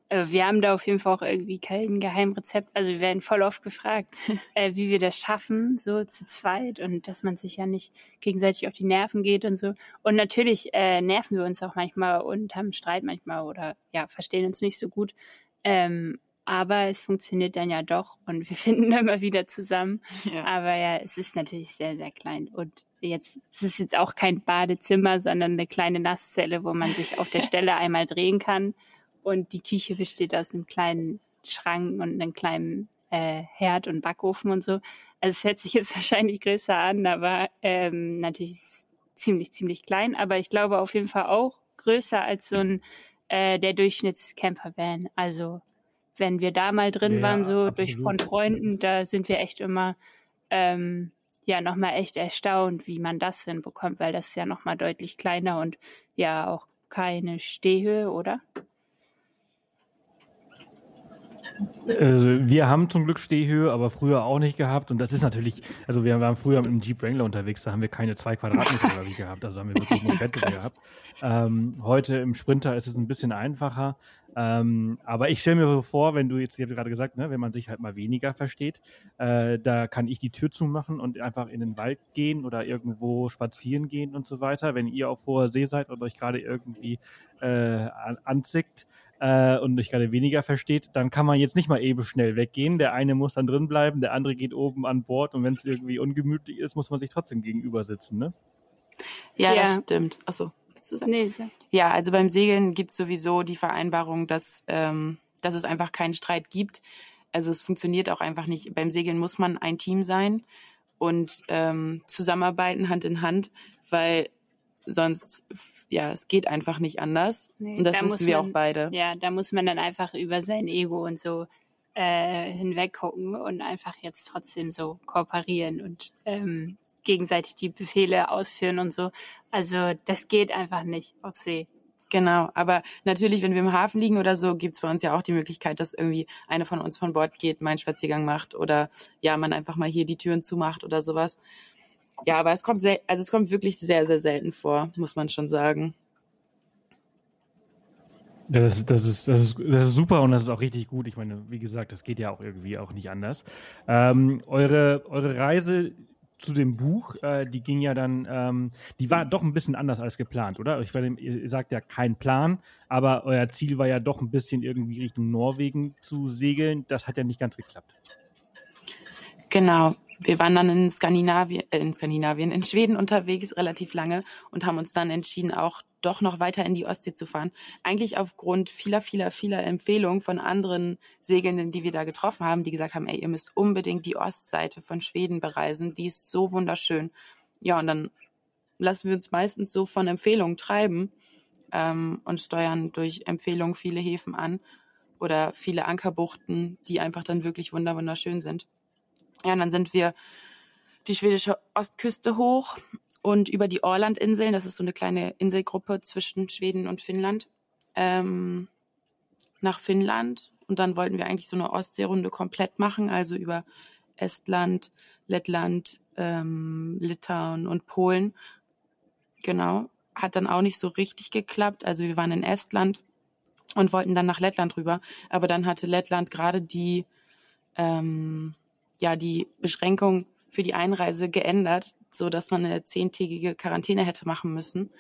Äh, wir haben da auf jeden Fall auch irgendwie kein Geheimrezept. Also wir werden voll oft gefragt, äh, wie wir das schaffen, so zu zweit und dass man sich ja nicht gegenseitig auf die Nerven geht und so. Und natürlich äh, nerven wir uns auch manchmal und haben Streit manchmal oder ja, verstehen uns nicht so gut. Ähm, aber es funktioniert dann ja doch und wir finden immer wieder zusammen. Ja. Aber ja, es ist natürlich sehr, sehr klein. Und jetzt, es ist jetzt auch kein Badezimmer, sondern eine kleine Nasszelle, wo man sich auf der Stelle einmal drehen kann und die Küche besteht aus einem kleinen Schrank und einem kleinen äh, Herd und Backofen und so. Also es hört sich jetzt wahrscheinlich größer an, aber ähm, natürlich ist ziemlich, ziemlich klein, aber ich glaube auf jeden Fall auch größer als so ein äh, der Durchschnittscamper-Van. Also wenn wir da mal drin ja, waren, so absolut. durch von Freunden, da sind wir echt immer ähm, ja nochmal echt erstaunt, wie man das hinbekommt, weil das ist ja nochmal deutlich kleiner und ja auch keine Stehhöhe, oder? Also wir haben zum Glück Stehhöhe, aber früher auch nicht gehabt. Und das ist natürlich, also wir waren früher mit einem Jeep Wrangler unterwegs, da haben wir keine zwei Quadratmeter gehabt, also haben wir wirklich nur Bett gehabt. Ähm, heute im Sprinter ist es ein bisschen einfacher. Ähm, aber ich stelle mir so vor, wenn du jetzt, ich habe gerade gesagt, ne, wenn man sich halt mal weniger versteht, äh, da kann ich die Tür zumachen und einfach in den Wald gehen oder irgendwo spazieren gehen und so weiter. Wenn ihr auf hoher See seid und euch gerade irgendwie äh, anzickt, äh, und euch gerade weniger versteht, dann kann man jetzt nicht mal eben schnell weggehen. Der eine muss dann drin bleiben, der andere geht oben an Bord und wenn es irgendwie ungemütlich ist, muss man sich trotzdem gegenüber sitzen, ne? Ja, ja. das stimmt. Achso. Nee, ja, also beim Segeln gibt es sowieso die Vereinbarung, dass, ähm, dass es einfach keinen Streit gibt. Also es funktioniert auch einfach nicht. Beim Segeln muss man ein Team sein und ähm, zusammenarbeiten Hand in Hand, weil sonst, ja, es geht einfach nicht anders. Nee, und das da wissen wir man, auch beide. Ja, da muss man dann einfach über sein Ego und so äh, hinweggucken und einfach jetzt trotzdem so kooperieren und ähm, gegenseitig die Befehle ausführen und so. Also das geht einfach nicht auf See. Genau, aber natürlich, wenn wir im Hafen liegen oder so, gibt's bei uns ja auch die Möglichkeit, dass irgendwie eine von uns von Bord geht, meinen Spaziergang macht oder ja, man einfach mal hier die Türen zumacht oder sowas. Ja, aber es kommt sehr, also es kommt wirklich sehr, sehr selten vor, muss man schon sagen. Das, das, ist, das, ist, das ist super und das ist auch richtig gut. Ich meine, wie gesagt, das geht ja auch irgendwie auch nicht anders. Ähm, eure, eure Reise zu dem Buch, äh, die ging ja dann, ähm, die war doch ein bisschen anders als geplant, oder? Ich meine, ihr sagt ja kein Plan, aber euer Ziel war ja doch ein bisschen irgendwie Richtung Norwegen zu segeln. Das hat ja nicht ganz geklappt. Genau wir waren dann in Skandinavien, äh, in Skandinavien, in Schweden unterwegs relativ lange und haben uns dann entschieden, auch doch noch weiter in die Ostsee zu fahren. Eigentlich aufgrund vieler, vieler, vieler Empfehlungen von anderen Segelnden, die wir da getroffen haben, die gesagt haben, ey, ihr müsst unbedingt die Ostseite von Schweden bereisen. Die ist so wunderschön. Ja, und dann lassen wir uns meistens so von Empfehlungen treiben ähm, und steuern durch Empfehlungen viele Häfen an oder viele Ankerbuchten, die einfach dann wirklich wunderschön sind. Ja, und dann sind wir die schwedische Ostküste hoch und über die Orlandinseln, das ist so eine kleine Inselgruppe zwischen Schweden und Finnland, ähm, nach Finnland. Und dann wollten wir eigentlich so eine Ostseerunde komplett machen, also über Estland, Lettland, ähm, Litauen und Polen. Genau. Hat dann auch nicht so richtig geklappt. Also wir waren in Estland und wollten dann nach Lettland rüber. Aber dann hatte Lettland gerade die ähm, ja die Beschränkung für die Einreise geändert, so dass man eine zehntägige Quarantäne hätte machen müssen.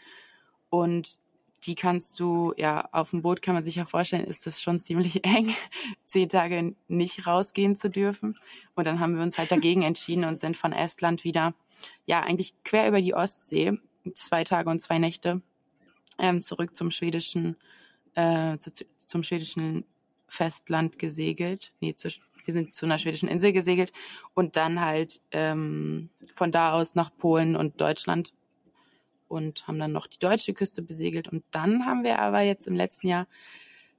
Und die kannst du, ja, auf dem Boot kann man sich ja vorstellen, ist das schon ziemlich eng, zehn Tage nicht rausgehen zu dürfen. Und dann haben wir uns halt dagegen entschieden und sind von Estland wieder, ja, eigentlich quer über die Ostsee, zwei Tage und zwei Nächte, ähm, zurück zum schwedischen, äh, zu, zum schwedischen Festland gesegelt. Nee, zu, wir sind zu einer schwedischen Insel gesegelt und dann halt ähm, von da aus nach Polen und Deutschland und haben dann noch die deutsche Küste besegelt. Und dann haben wir aber jetzt im letzten Jahr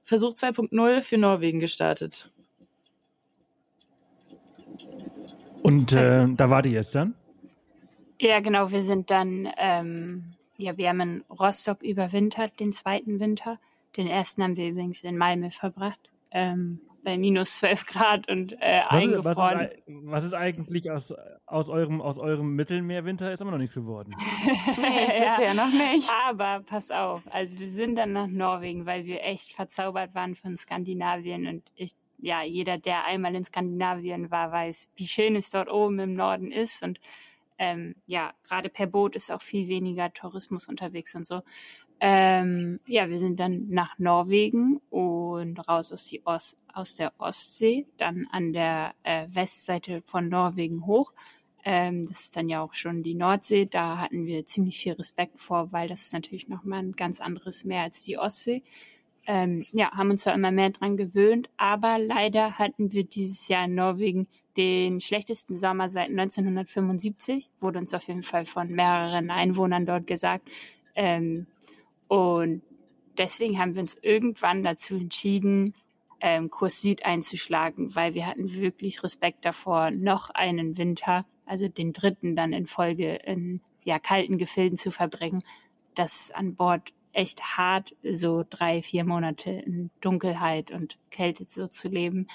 Versuch 2.0 für Norwegen gestartet. Und äh, da war die jetzt dann? Ja, genau. Wir sind dann, ähm, ja, wir haben in Rostock überwintert, den zweiten Winter. Den ersten haben wir übrigens in Malmö verbracht. Ähm, bei minus 12 Grad und äh, was eingefroren. Ist, was, ist, was ist eigentlich aus, aus, eurem, aus eurem Mittelmeerwinter? Ist immer noch nichts geworden. nee, bisher noch nicht. Aber pass auf, also wir sind dann nach Norwegen, weil wir echt verzaubert waren von Skandinavien und ich, ja, jeder, der einmal in Skandinavien war, weiß, wie schön es dort oben im Norden ist und ähm, ja, gerade per Boot ist auch viel weniger Tourismus unterwegs und so. Ähm, ja, wir sind dann nach Norwegen und raus aus, die Ost, aus der Ostsee, dann an der äh, Westseite von Norwegen hoch. Ähm, das ist dann ja auch schon die Nordsee. Da hatten wir ziemlich viel Respekt vor, weil das ist natürlich nochmal ein ganz anderes Meer als die Ostsee. ähm, ja, haben uns da immer mehr dran gewöhnt. Aber leider hatten wir dieses Jahr in Norwegen den schlechtesten Sommer seit 1975, wurde uns auf jeden Fall von mehreren Einwohnern dort gesagt. Ähm, und deswegen haben wir uns irgendwann dazu entschieden, ähm, Kurs Süd einzuschlagen, weil wir hatten wirklich Respekt davor, noch einen Winter, also den dritten dann in Folge in ja, kalten Gefilden zu verbringen. Das an Bord echt hart, so drei, vier Monate in Dunkelheit und Kälte so zu leben.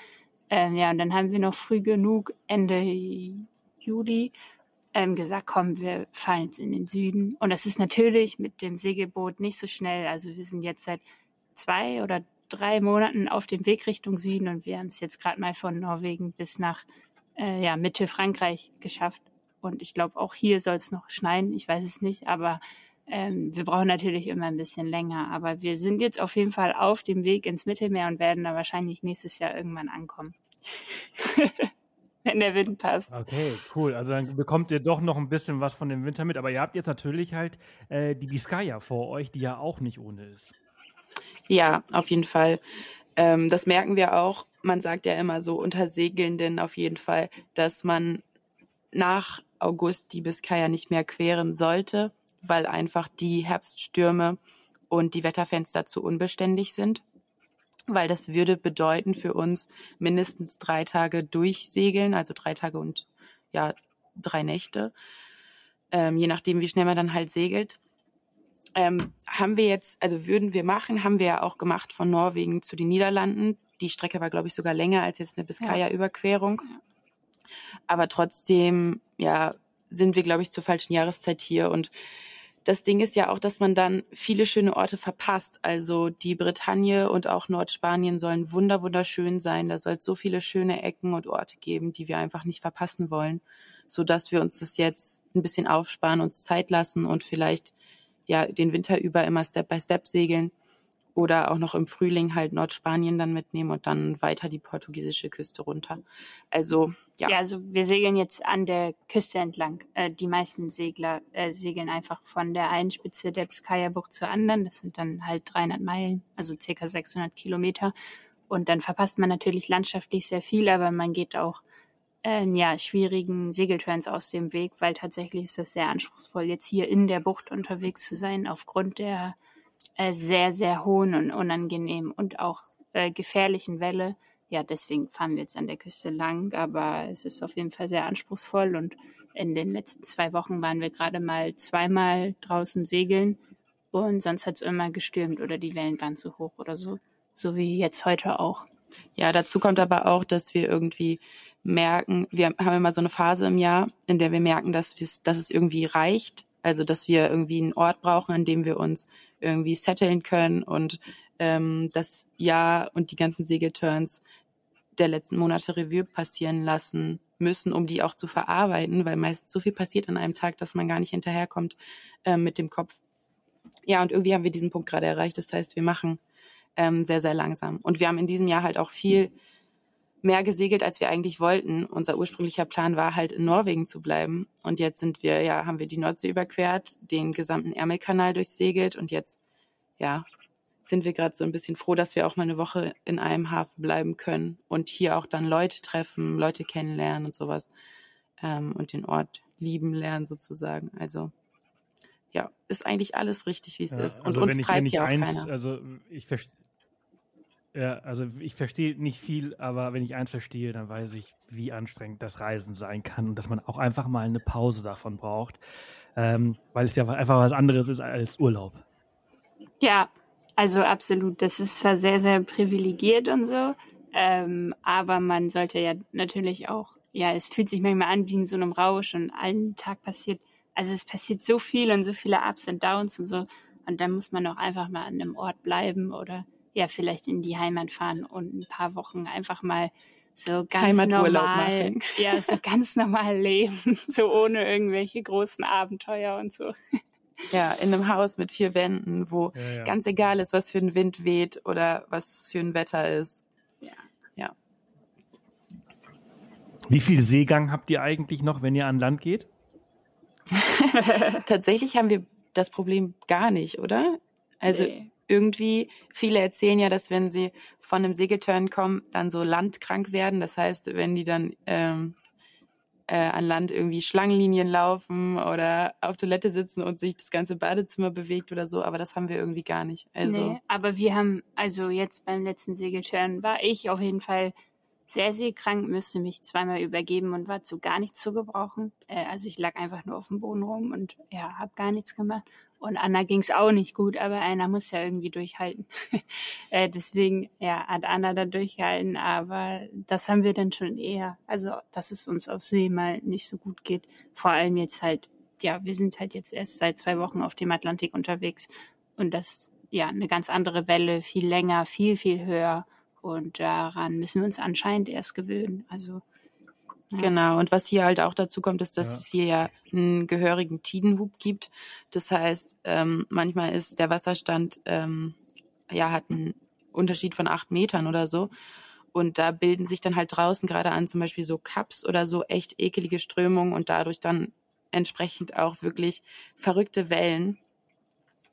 Ähm, ja, und dann haben wir noch früh genug, Ende Juli, ähm, gesagt, komm, wir fahren jetzt in den Süden. Und das ist natürlich mit dem Segelboot nicht so schnell. Also wir sind jetzt seit zwei oder drei Monaten auf dem Weg Richtung Süden und wir haben es jetzt gerade mal von Norwegen bis nach äh, ja, Mitte Frankreich geschafft. Und ich glaube, auch hier soll es noch schneien. Ich weiß es nicht, aber ähm, wir brauchen natürlich immer ein bisschen länger. Aber wir sind jetzt auf jeden Fall auf dem Weg ins Mittelmeer und werden da wahrscheinlich nächstes Jahr irgendwann ankommen. wenn der Wind passt. Okay, cool. Also dann bekommt ihr doch noch ein bisschen was von dem Winter mit. Aber ihr habt jetzt natürlich halt äh, die Biskaya vor euch, die ja auch nicht ohne ist. Ja, auf jeden Fall. Ähm, das merken wir auch. Man sagt ja immer so unter Segelnden auf jeden Fall, dass man nach August die Biskaya nicht mehr queren sollte, weil einfach die Herbststürme und die Wetterfenster zu unbeständig sind weil das würde bedeuten für uns mindestens drei Tage durchsegeln, also drei Tage und ja, drei Nächte, ähm, je nachdem, wie schnell man dann halt segelt. Ähm, haben wir jetzt, also würden wir machen, haben wir ja auch gemacht von Norwegen zu den Niederlanden. Die Strecke war, glaube ich, sogar länger als jetzt eine Biskaya-Überquerung. Aber trotzdem, ja, sind wir, glaube ich, zur falschen Jahreszeit hier und das Ding ist ja auch, dass man dann viele schöne Orte verpasst. Also die Bretagne und auch Nordspanien sollen wunder wunderschön sein. Da soll es so viele schöne Ecken und Orte geben, die wir einfach nicht verpassen wollen, so dass wir uns das jetzt ein bisschen aufsparen, uns Zeit lassen und vielleicht ja den Winter über immer Step by Step segeln oder auch noch im Frühling halt Nordspanien dann mitnehmen und dann weiter die portugiesische Küste runter. Also ja. Ja, also wir segeln jetzt an der Küste entlang. Äh, die meisten Segler äh, segeln einfach von der einen Spitze der Biskaya-Bucht zur anderen. Das sind dann halt 300 Meilen, also circa 600 Kilometer. Und dann verpasst man natürlich landschaftlich sehr viel, aber man geht auch äh, ja, schwierigen Segelturns aus dem Weg, weil tatsächlich ist das sehr anspruchsvoll, jetzt hier in der Bucht unterwegs zu sein, aufgrund der äh, sehr, sehr hohen und unangenehmen und auch äh, gefährlichen Welle. Ja, deswegen fahren wir jetzt an der Küste lang, aber es ist auf jeden Fall sehr anspruchsvoll und in den letzten zwei Wochen waren wir gerade mal zweimal draußen segeln und sonst hat es immer gestürmt oder die Wellen waren zu hoch oder so, so wie jetzt heute auch. Ja, dazu kommt aber auch, dass wir irgendwie merken, wir haben immer so eine Phase im Jahr, in der wir merken, dass, dass es irgendwie reicht, also dass wir irgendwie einen Ort brauchen, an dem wir uns irgendwie setteln können und ähm, das Jahr und die ganzen Segelturns der letzten Monate Revue passieren lassen müssen, um die auch zu verarbeiten, weil meist so viel passiert an einem Tag, dass man gar nicht hinterherkommt äh, mit dem Kopf. Ja, und irgendwie haben wir diesen Punkt gerade erreicht. Das heißt, wir machen ähm, sehr, sehr langsam. Und wir haben in diesem Jahr halt auch viel mehr gesegelt, als wir eigentlich wollten. Unser ursprünglicher Plan war halt in Norwegen zu bleiben. Und jetzt sind wir, ja, haben wir die Nordsee überquert, den gesamten Ärmelkanal durchsegelt und jetzt, ja, sind wir gerade so ein bisschen froh, dass wir auch mal eine Woche in einem Hafen bleiben können und hier auch dann Leute treffen, Leute kennenlernen und sowas ähm, und den Ort lieben lernen sozusagen. Also ja, ist eigentlich alles richtig, wie es ja, ist. Und also uns ich, treibt ja auch eins, keiner. Also ich verstehe ja, also ich verstehe nicht viel, aber wenn ich eins verstehe, dann weiß ich, wie anstrengend das Reisen sein kann und dass man auch einfach mal eine Pause davon braucht, ähm, weil es ja einfach was anderes ist als Urlaub. Ja, also absolut. Das ist zwar sehr, sehr privilegiert und so, ähm, aber man sollte ja natürlich auch, ja, es fühlt sich manchmal an wie in so einem Rausch und einen Tag passiert, also es passiert so viel und so viele Ups und Downs und so und dann muss man auch einfach mal an einem Ort bleiben oder ja vielleicht in die Heimat fahren und ein paar Wochen einfach mal so ganz normal, machen. ja, so ganz normal leben, so ohne irgendwelche großen Abenteuer und so. Ja, in einem Haus mit vier Wänden, wo ja, ja. ganz egal ist, was für ein Wind weht oder was für ein Wetter ist. Ja. Ja. Wie viel Seegang habt ihr eigentlich noch, wenn ihr an Land geht? Tatsächlich haben wir das Problem gar nicht, oder? Also nee irgendwie, viele erzählen ja, dass wenn sie von einem Segelturn kommen, dann so landkrank werden. Das heißt, wenn die dann ähm, äh, an Land irgendwie Schlangenlinien laufen oder auf Toilette sitzen und sich das ganze Badezimmer bewegt oder so, aber das haben wir irgendwie gar nicht. Also nee, aber wir haben, also jetzt beim letzten Segelturn war ich auf jeden Fall sehr, sehr krank, müsste mich zweimal übergeben und war zu gar nichts zu gebrauchen. Äh, also ich lag einfach nur auf dem Boden rum und ja, habe gar nichts gemacht. Und Anna ging es auch nicht gut, aber einer muss ja irgendwie durchhalten. äh, deswegen ja, hat Anna da durchgehalten, aber das haben wir dann schon eher. Also, dass es uns auf See mal nicht so gut geht. Vor allem jetzt halt, ja, wir sind halt jetzt erst seit zwei Wochen auf dem Atlantik unterwegs und das ja eine ganz andere Welle, viel länger, viel, viel höher. Und daran müssen wir uns anscheinend erst gewöhnen. Also Genau, und was hier halt auch dazu kommt, ist, dass ja. es hier ja einen gehörigen Tidenhub gibt. Das heißt, ähm, manchmal ist der Wasserstand, ähm, ja, hat einen Unterschied von acht Metern oder so. Und da bilden sich dann halt draußen gerade an zum Beispiel so Cups oder so echt ekelige Strömungen und dadurch dann entsprechend auch wirklich verrückte Wellen.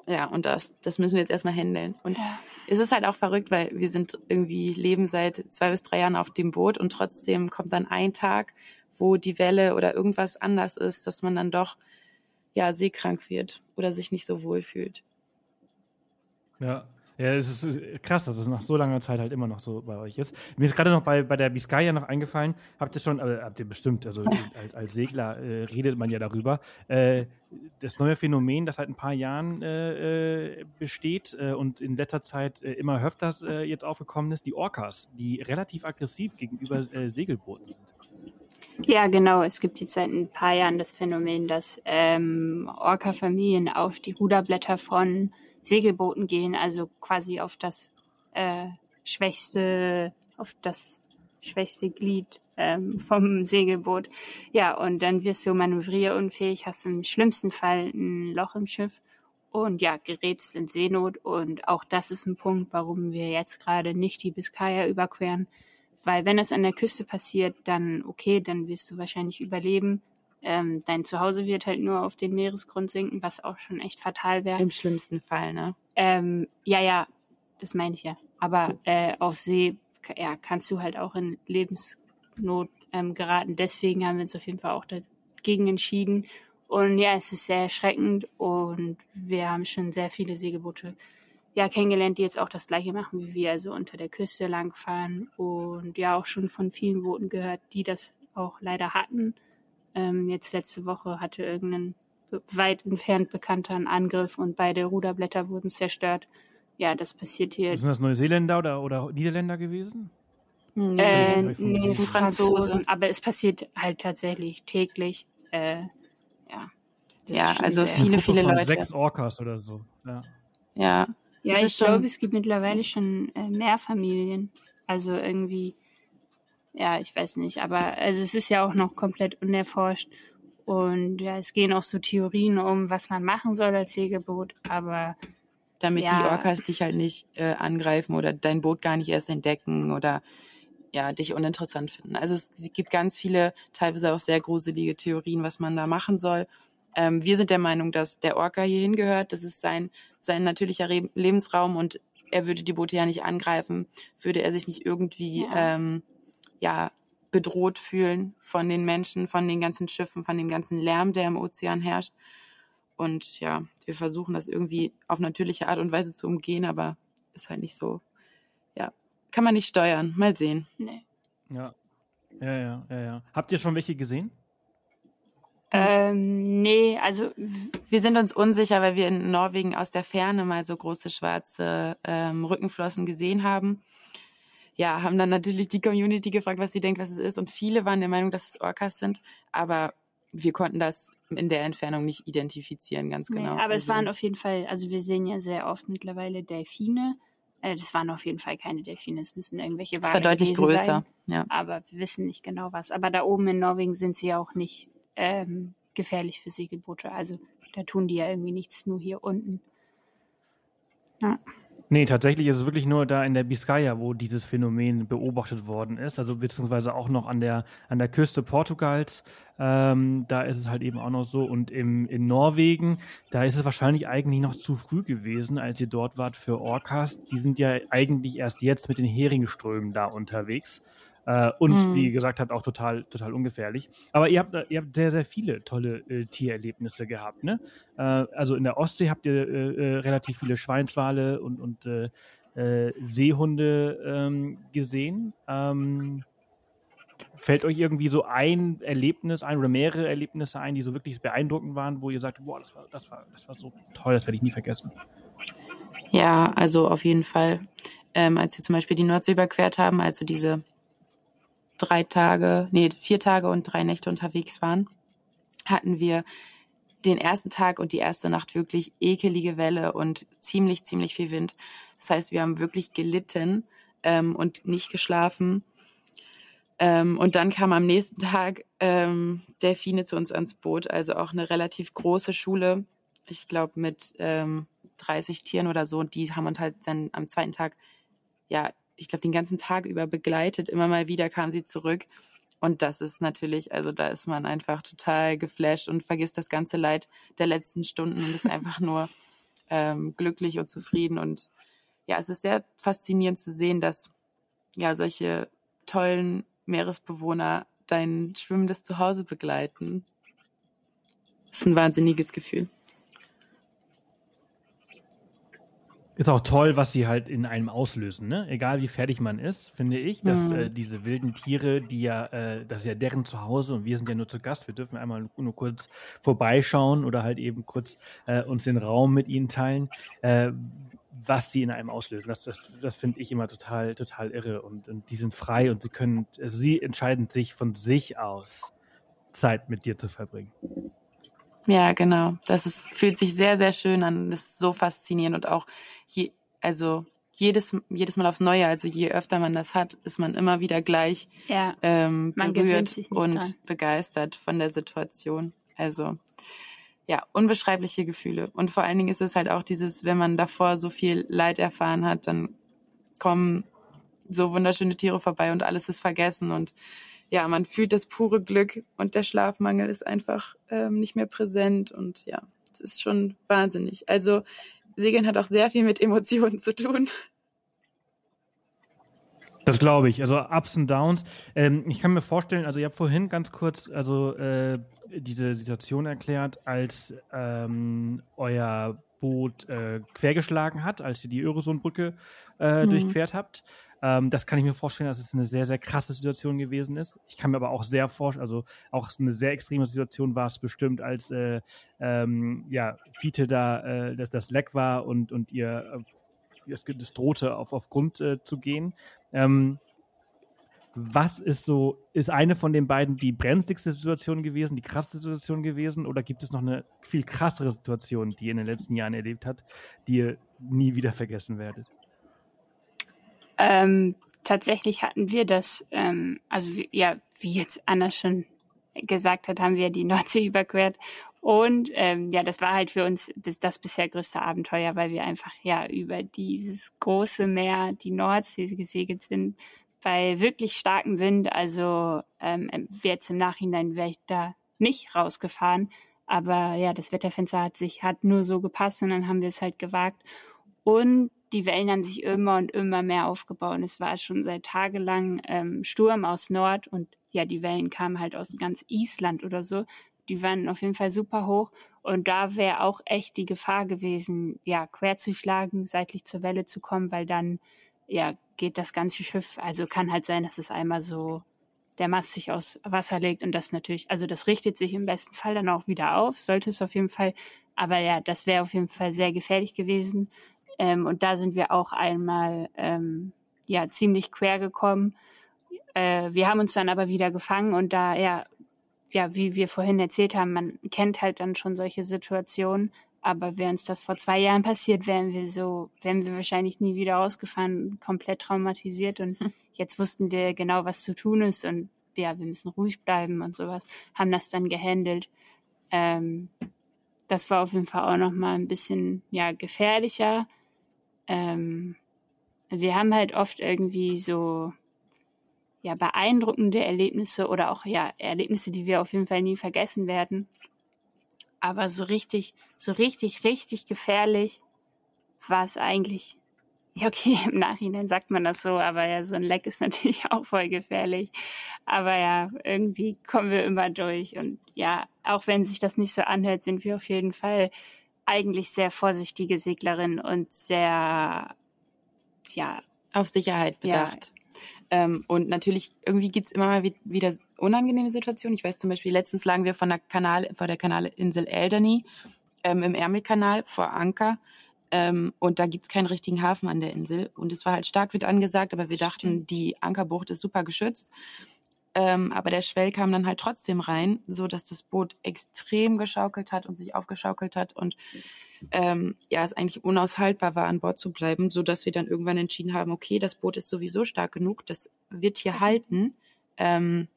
Ja, und das, das müssen wir jetzt erstmal handeln. Und ja. es ist halt auch verrückt, weil wir sind irgendwie, leben seit zwei bis drei Jahren auf dem Boot und trotzdem kommt dann ein Tag, wo die Welle oder irgendwas anders ist, dass man dann doch, ja, seekrank wird oder sich nicht so wohl fühlt. Ja, ja, es ist äh, krass, dass es nach so langer Zeit halt immer noch so bei euch ist. Mir ist gerade noch bei, bei der Biscaya noch eingefallen, habt ihr schon, äh, habt ihr bestimmt, also als, als Segler äh, redet man ja darüber, äh, das neue Phänomen, das seit ein paar Jahren äh, äh besteht äh, und in letzter Zeit äh, immer öfters äh, jetzt aufgekommen ist, die Orcas, die relativ aggressiv gegenüber äh, Segelbooten sind. Ja, genau. Es gibt jetzt seit ein paar Jahren das Phänomen, dass ähm, Orca-Familien auf die Ruderblätter von Segelbooten gehen, also quasi auf das äh, schwächste, auf das schwächste Glied ähm, vom Segelboot. Ja, und dann wirst du manövrierunfähig, hast im schlimmsten Fall ein Loch im Schiff und ja, gerätst in Seenot. Und auch das ist ein Punkt, warum wir jetzt gerade nicht die Biskaya überqueren. Weil wenn es an der Küste passiert, dann okay, dann wirst du wahrscheinlich überleben. Ähm, dein Zuhause wird halt nur auf den Meeresgrund sinken, was auch schon echt fatal wäre. Im schlimmsten Fall, ne? Ähm, ja, ja, das meine ich ja. Aber äh, auf See ja, kannst du halt auch in Lebensnot ähm, geraten. Deswegen haben wir uns auf jeden Fall auch dagegen entschieden. Und ja, es ist sehr erschreckend und wir haben schon sehr viele Segelboote ja, kennengelernt, die jetzt auch das gleiche machen wie wir, also unter der Küste langfahren und ja auch schon von vielen Booten gehört, die das auch leider hatten ähm, jetzt letzte Woche hatte irgendein weit entfernt bekannter einen Angriff und beide Ruderblätter wurden zerstört. Ja, das passiert hier. Sind das Neuseeländer oder, oder Niederländer gewesen? Nee, äh, nee Franzosen. Aber es passiert halt tatsächlich täglich. Äh, ja. ja, also viele, viele Leute. Sechs Orcas oder so. Ja. Ja, ja ich glaube, es gibt mittlerweile schon äh, mehr Familien. Also irgendwie ja, ich weiß nicht, aber also es ist ja auch noch komplett unerforscht. Und ja, es gehen auch so Theorien um, was man machen soll als Segelboot, aber damit ja. die Orcas dich halt nicht äh, angreifen oder dein Boot gar nicht erst entdecken oder ja, dich uninteressant finden. Also es, gibt ganz viele, teilweise auch sehr gruselige Theorien, was man da machen soll. Ähm, wir sind der Meinung, dass der Orca hier hingehört. Das ist sein, sein natürlicher Re Lebensraum und er würde die Boote ja nicht angreifen, würde er sich nicht irgendwie ja. ähm, ja, bedroht fühlen von den Menschen, von den ganzen Schiffen, von dem ganzen Lärm, der im Ozean herrscht. Und ja, wir versuchen das irgendwie auf natürliche Art und Weise zu umgehen, aber ist halt nicht so, ja, kann man nicht steuern. Mal sehen. Nee. Ja. Ja, ja, ja, ja. Habt ihr schon welche gesehen? Ähm, nee, also wir sind uns unsicher, weil wir in Norwegen aus der Ferne mal so große schwarze ähm, Rückenflossen gesehen haben ja, haben dann natürlich die Community gefragt, was sie denkt, was es ist. Und viele waren der Meinung, dass es Orcas sind. Aber wir konnten das in der Entfernung nicht identifizieren, ganz genau. Nee, aber also, es waren auf jeden Fall, also wir sehen ja sehr oft mittlerweile Delfine. Äh, das waren auf jeden Fall keine Delfine, es müssen irgendwelche Wale Es war deutlich größer, sein, ja. Aber wir wissen nicht genau was. Aber da oben in Norwegen sind sie ja auch nicht ähm, gefährlich für Segelboote. Also da tun die ja irgendwie nichts, nur hier unten. Ja. Nee, tatsächlich ist es wirklich nur da in der Biskaya, wo dieses Phänomen beobachtet worden ist, also beziehungsweise auch noch an der, an der Küste Portugals. Ähm, da ist es halt eben auch noch so. Und im, in Norwegen, da ist es wahrscheinlich eigentlich noch zu früh gewesen, als ihr dort wart für Orcas. Die sind ja eigentlich erst jetzt mit den Heringströmen da unterwegs. Äh, und mhm. wie gesagt hat, auch total, total ungefährlich. Aber ihr habt, ihr habt sehr, sehr viele tolle äh, Tiererlebnisse gehabt, ne? Äh, also in der Ostsee habt ihr äh, äh, relativ viele Schweinswale und, und äh, Seehunde ähm, gesehen. Ähm, fällt euch irgendwie so ein Erlebnis ein oder mehrere Erlebnisse ein, die so wirklich beeindruckend waren, wo ihr sagt, boah, das war, das war, das war so toll, das werde ich nie vergessen? Ja, also auf jeden Fall. Ähm, als wir zum Beispiel die Nordsee überquert haben, also diese drei Tage, nee, vier Tage und drei Nächte unterwegs waren, hatten wir den ersten Tag und die erste Nacht wirklich ekelige Welle und ziemlich, ziemlich viel Wind. Das heißt, wir haben wirklich gelitten ähm, und nicht geschlafen. Ähm, und dann kam am nächsten Tag ähm, Delfine zu uns ans Boot, also auch eine relativ große Schule, ich glaube mit ähm, 30 Tieren oder so. Und die haben uns halt dann am zweiten Tag ja ich glaube, den ganzen Tag über begleitet. Immer mal wieder kam sie zurück. Und das ist natürlich, also da ist man einfach total geflasht und vergisst das ganze Leid der letzten Stunden und ist einfach nur ähm, glücklich und zufrieden. Und ja, es ist sehr faszinierend zu sehen, dass ja solche tollen Meeresbewohner dein schwimmendes Zuhause begleiten. Das ist ein wahnsinniges Gefühl. Ist auch toll, was sie halt in einem auslösen, ne? Egal wie fertig man ist, finde ich, dass Mhm. äh, diese wilden Tiere, die ja, äh, das ist ja deren Zuhause und wir sind ja nur zu Gast, wir dürfen einmal nur kurz vorbeischauen oder halt eben kurz äh, uns den Raum mit ihnen teilen, äh, was sie in einem auslösen. Das, das, das finde ich immer total, total irre und, und die sind frei und sie können, also sie entscheiden sich von sich aus, Zeit mit dir zu verbringen. Ja, genau. Das ist, fühlt sich sehr, sehr schön an. Das ist so faszinierend und auch je, also jedes, jedes Mal aufs Neue, also je öfter man das hat, ist man immer wieder gleich Ja, ähm, berührt und dran. begeistert von der Situation. Also ja, unbeschreibliche Gefühle. Und vor allen Dingen ist es halt auch dieses, wenn man davor so viel Leid erfahren hat, dann kommen so wunderschöne Tiere vorbei und alles ist vergessen und ja, man fühlt das pure Glück und der Schlafmangel ist einfach ähm, nicht mehr präsent und ja, es ist schon wahnsinnig. Also Segeln hat auch sehr viel mit Emotionen zu tun. Das glaube ich. Also Ups und Downs. Ähm, ich kann mir vorstellen, also ihr habt vorhin ganz kurz also äh, diese Situation erklärt, als ähm, euer Boot äh, quergeschlagen hat, als ihr die Öresundbrücke äh, Mhm. durchquert habt. Ähm, das kann ich mir vorstellen, dass es eine sehr, sehr krasse Situation gewesen ist. Ich kann mir aber auch sehr vorstellen, also auch eine sehr extreme Situation war es bestimmt, als äh, ähm, ja, Fiete da äh, das, das Leck war und, und ihr äh, es, es drohte auf, auf Grund äh, zu gehen. Ähm, was ist so, ist eine von den beiden die brenzligste Situation gewesen, die krasseste Situation gewesen, oder gibt es noch eine viel krassere Situation, die ihr in den letzten Jahren erlebt habt, die ihr nie wieder vergessen werdet? Ähm, tatsächlich hatten wir das, ähm, also ja, wie jetzt Anna schon gesagt hat, haben wir die Nordsee überquert. Und ähm, ja, das war halt für uns das, das bisher größte Abenteuer, weil wir einfach ja über dieses große Meer, die Nordsee gesegelt sind, bei wirklich starkem Wind. Also ähm, jetzt im Nachhinein wäre ich da nicht rausgefahren. Aber ja, das Wetterfenster hat sich, hat nur so gepasst und dann haben wir es halt gewagt. Und die Wellen haben sich immer und immer mehr aufgebaut. Und es war schon seit tagelang ähm, Sturm aus Nord und ja, die Wellen kamen halt aus ganz Island oder so. Die waren auf jeden Fall super hoch. Und da wäre auch echt die Gefahr gewesen, ja, quer zu schlagen, seitlich zur Welle zu kommen, weil dann, ja, geht das ganze Schiff. Also kann halt sein, dass es einmal so der Mast sich aus Wasser legt und das natürlich, also das richtet sich im besten Fall dann auch wieder auf, sollte es auf jeden Fall. Aber ja, das wäre auf jeden Fall sehr gefährlich gewesen. Ähm, und da sind wir auch einmal ähm, ja ziemlich quer gekommen. Äh, wir haben uns dann aber wieder gefangen und da ja ja wie wir vorhin erzählt haben, man kennt halt dann schon solche Situationen. Aber wäre uns das vor zwei Jahren passiert, wären wir so, wären wir wahrscheinlich nie wieder rausgefahren, komplett traumatisiert. Und jetzt wussten wir genau, was zu tun ist und ja, wir müssen ruhig bleiben und sowas. Haben das dann gehandelt. Ähm, das war auf jeden Fall auch noch mal ein bisschen ja gefährlicher. Ähm, wir haben halt oft irgendwie so ja beeindruckende Erlebnisse oder auch ja Erlebnisse, die wir auf jeden Fall nie vergessen werden. Aber so richtig, so richtig, richtig gefährlich war es eigentlich. Ja, okay, im Nachhinein sagt man das so, aber ja, so ein Leck ist natürlich auch voll gefährlich. Aber ja, irgendwie kommen wir immer durch. Und ja, auch wenn sich das nicht so anhört, sind wir auf jeden Fall eigentlich sehr vorsichtige Seglerin und sehr, ja. Auf Sicherheit bedacht. Ja. Ähm, und natürlich, irgendwie gibt's immer mal wieder unangenehme Situationen. Ich weiß zum Beispiel, letztens lagen wir von der Kanal, vor der Kanalinsel Elderney ähm, im Ärmelkanal vor Anker. Ähm, und da gibt's keinen richtigen Hafen an der Insel. Und es war halt Starkwind angesagt, aber wir dachten, die Ankerbucht ist super geschützt. Ähm, aber der Schwell kam dann halt trotzdem rein, so dass das Boot extrem geschaukelt hat und sich aufgeschaukelt hat und ähm, ja, es eigentlich unaushaltbar war, an Bord zu bleiben, so dass wir dann irgendwann entschieden haben, okay, das Boot ist sowieso stark genug, das wird hier halten ähm,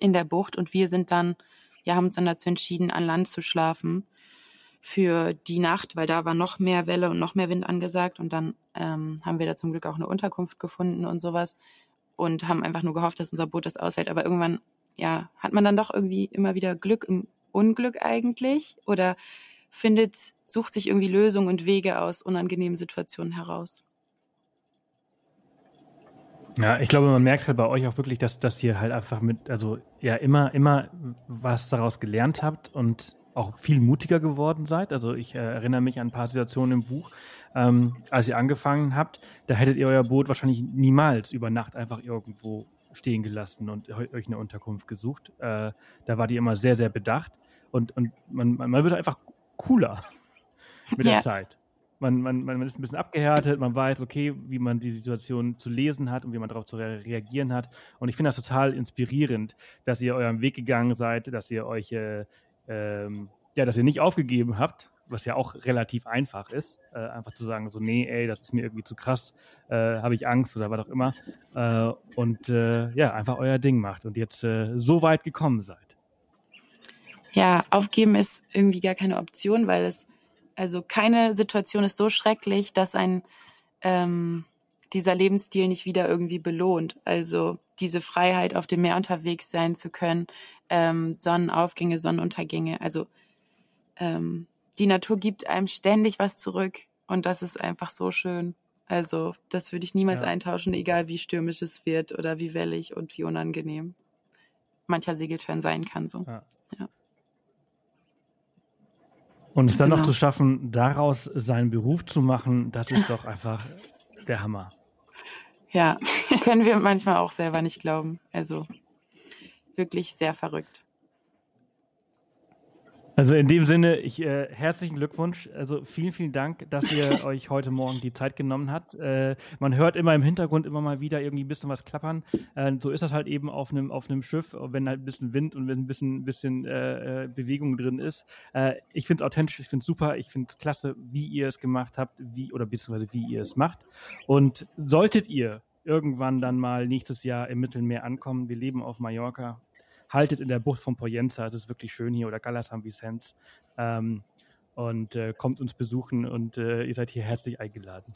in der Bucht und wir sind dann, ja, haben uns dann dazu entschieden, an Land zu schlafen für die Nacht, weil da war noch mehr Welle und noch mehr Wind angesagt und dann ähm, haben wir da zum Glück auch eine Unterkunft gefunden und sowas und haben einfach nur gehofft, dass unser Boot das aushält. Aber irgendwann, ja, hat man dann doch irgendwie immer wieder Glück im Unglück eigentlich oder findet, sucht sich irgendwie Lösungen und Wege aus unangenehmen Situationen heraus. Ja, ich glaube, man merkt halt bei euch auch wirklich, dass, dass ihr halt einfach mit, also ja, immer, immer was daraus gelernt habt und auch viel mutiger geworden seid. Also ich äh, erinnere mich an ein paar Situationen im Buch, ähm, als ihr angefangen habt, da hättet ihr euer Boot wahrscheinlich niemals über Nacht einfach irgendwo stehen gelassen und euch eine Unterkunft gesucht. Äh, da war die immer sehr, sehr bedacht und, und man, man, wird einfach cooler mit der Zeit. Man, man, man ist ein bisschen abgehärtet, man weiß, okay, wie man die Situation zu lesen hat und wie man darauf zu reagieren hat. Und ich finde das total inspirierend, dass ihr euren Weg gegangen seid, dass ihr euch äh, ähm, ja, dass ihr nicht aufgegeben habt, was ja auch relativ einfach ist, äh, einfach zu sagen, so, nee, ey, das ist mir irgendwie zu krass, äh, habe ich Angst oder was auch immer. Äh, und äh, ja, einfach euer Ding macht und jetzt äh, so weit gekommen seid. Ja, aufgeben ist irgendwie gar keine Option, weil es, also keine Situation ist so schrecklich, dass ein ähm, dieser Lebensstil nicht wieder irgendwie belohnt. Also diese Freiheit, auf dem Meer unterwegs sein zu können, ähm, Sonnenaufgänge, Sonnenuntergänge. Also ähm, die Natur gibt einem ständig was zurück und das ist einfach so schön. Also das würde ich niemals ja. eintauschen, egal wie stürmisch es wird oder wie wellig und wie unangenehm mancher Segelturn sein kann. So. Ja. ja. Und es dann genau. noch zu schaffen, daraus seinen Beruf zu machen, das ist doch einfach der Hammer. Ja, können wir manchmal auch selber nicht glauben. Also wirklich sehr verrückt. Also in dem Sinne, ich, äh, herzlichen Glückwunsch. Also vielen, vielen Dank, dass ihr euch heute Morgen die Zeit genommen habt. Äh, man hört immer im Hintergrund immer mal wieder irgendwie ein bisschen was klappern. Äh, so ist das halt eben auf einem auf einem Schiff, wenn halt ein bisschen Wind und wenn ein bisschen, bisschen äh, äh Bewegung drin ist. Äh, ich finde es authentisch, ich finde es super, ich finde es klasse, wie ihr es gemacht habt, wie oder beziehungsweise wie ihr es macht. Und solltet ihr irgendwann dann mal nächstes Jahr im Mittelmeer ankommen, wir leben auf Mallorca, haltet in der Bucht von Poyenza, es ist wirklich schön hier, oder Gala San Vicente. Ähm, und äh, kommt uns besuchen und äh, ihr seid hier herzlich eingeladen.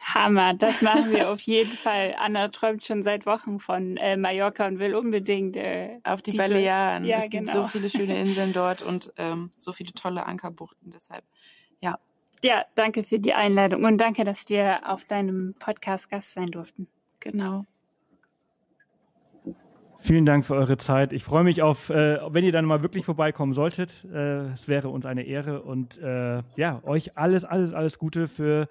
Hammer, das machen wir auf jeden Fall. Anna träumt schon seit Wochen von äh, Mallorca und will unbedingt äh, auf die diese, Balearen. Ja, es gibt so genau. viele schöne Inseln dort und ähm, so viele tolle Ankerbuchten. Deshalb, ja. Ja, danke für die Einladung und danke, dass wir auf deinem Podcast Gast sein durften. Genau. Vielen Dank für eure Zeit. Ich freue mich auf, äh, wenn ihr dann mal wirklich vorbeikommen solltet. Äh, es wäre uns eine Ehre und äh, ja, euch alles, alles, alles Gute für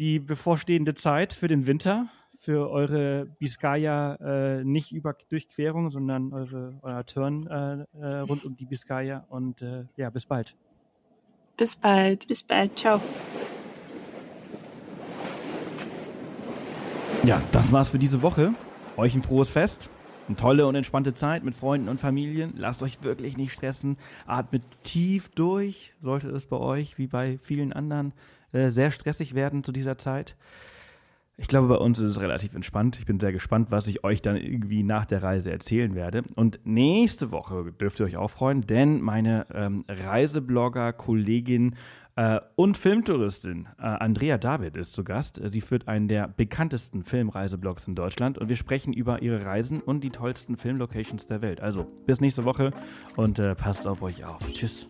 die bevorstehende Zeit, für den Winter, für eure Biscaya äh, nicht über Durchquerung, sondern eure, euer Turn äh, äh, rund um die Biscaya und ja, bis bald. Bis bald. Bis bald. Ciao. Ja, das war's für diese Woche. Euch ein frohes Fest. Eine tolle und entspannte Zeit mit Freunden und Familien. Lasst euch wirklich nicht stressen. Atmet tief durch. Sollte es bei euch, wie bei vielen anderen, äh, sehr stressig werden zu dieser Zeit. Ich glaube, bei uns ist es relativ entspannt. Ich bin sehr gespannt, was ich euch dann irgendwie nach der Reise erzählen werde. Und nächste Woche dürft ihr euch auch freuen, denn meine ähm, Reiseblogger-Kollegin und Filmtouristin äh, Andrea David ist zu Gast. Sie führt einen der bekanntesten Filmreiseblogs in Deutschland und wir sprechen über ihre Reisen und die tollsten Filmlocations der Welt. Also bis nächste Woche und äh, passt auf euch auf. Tschüss.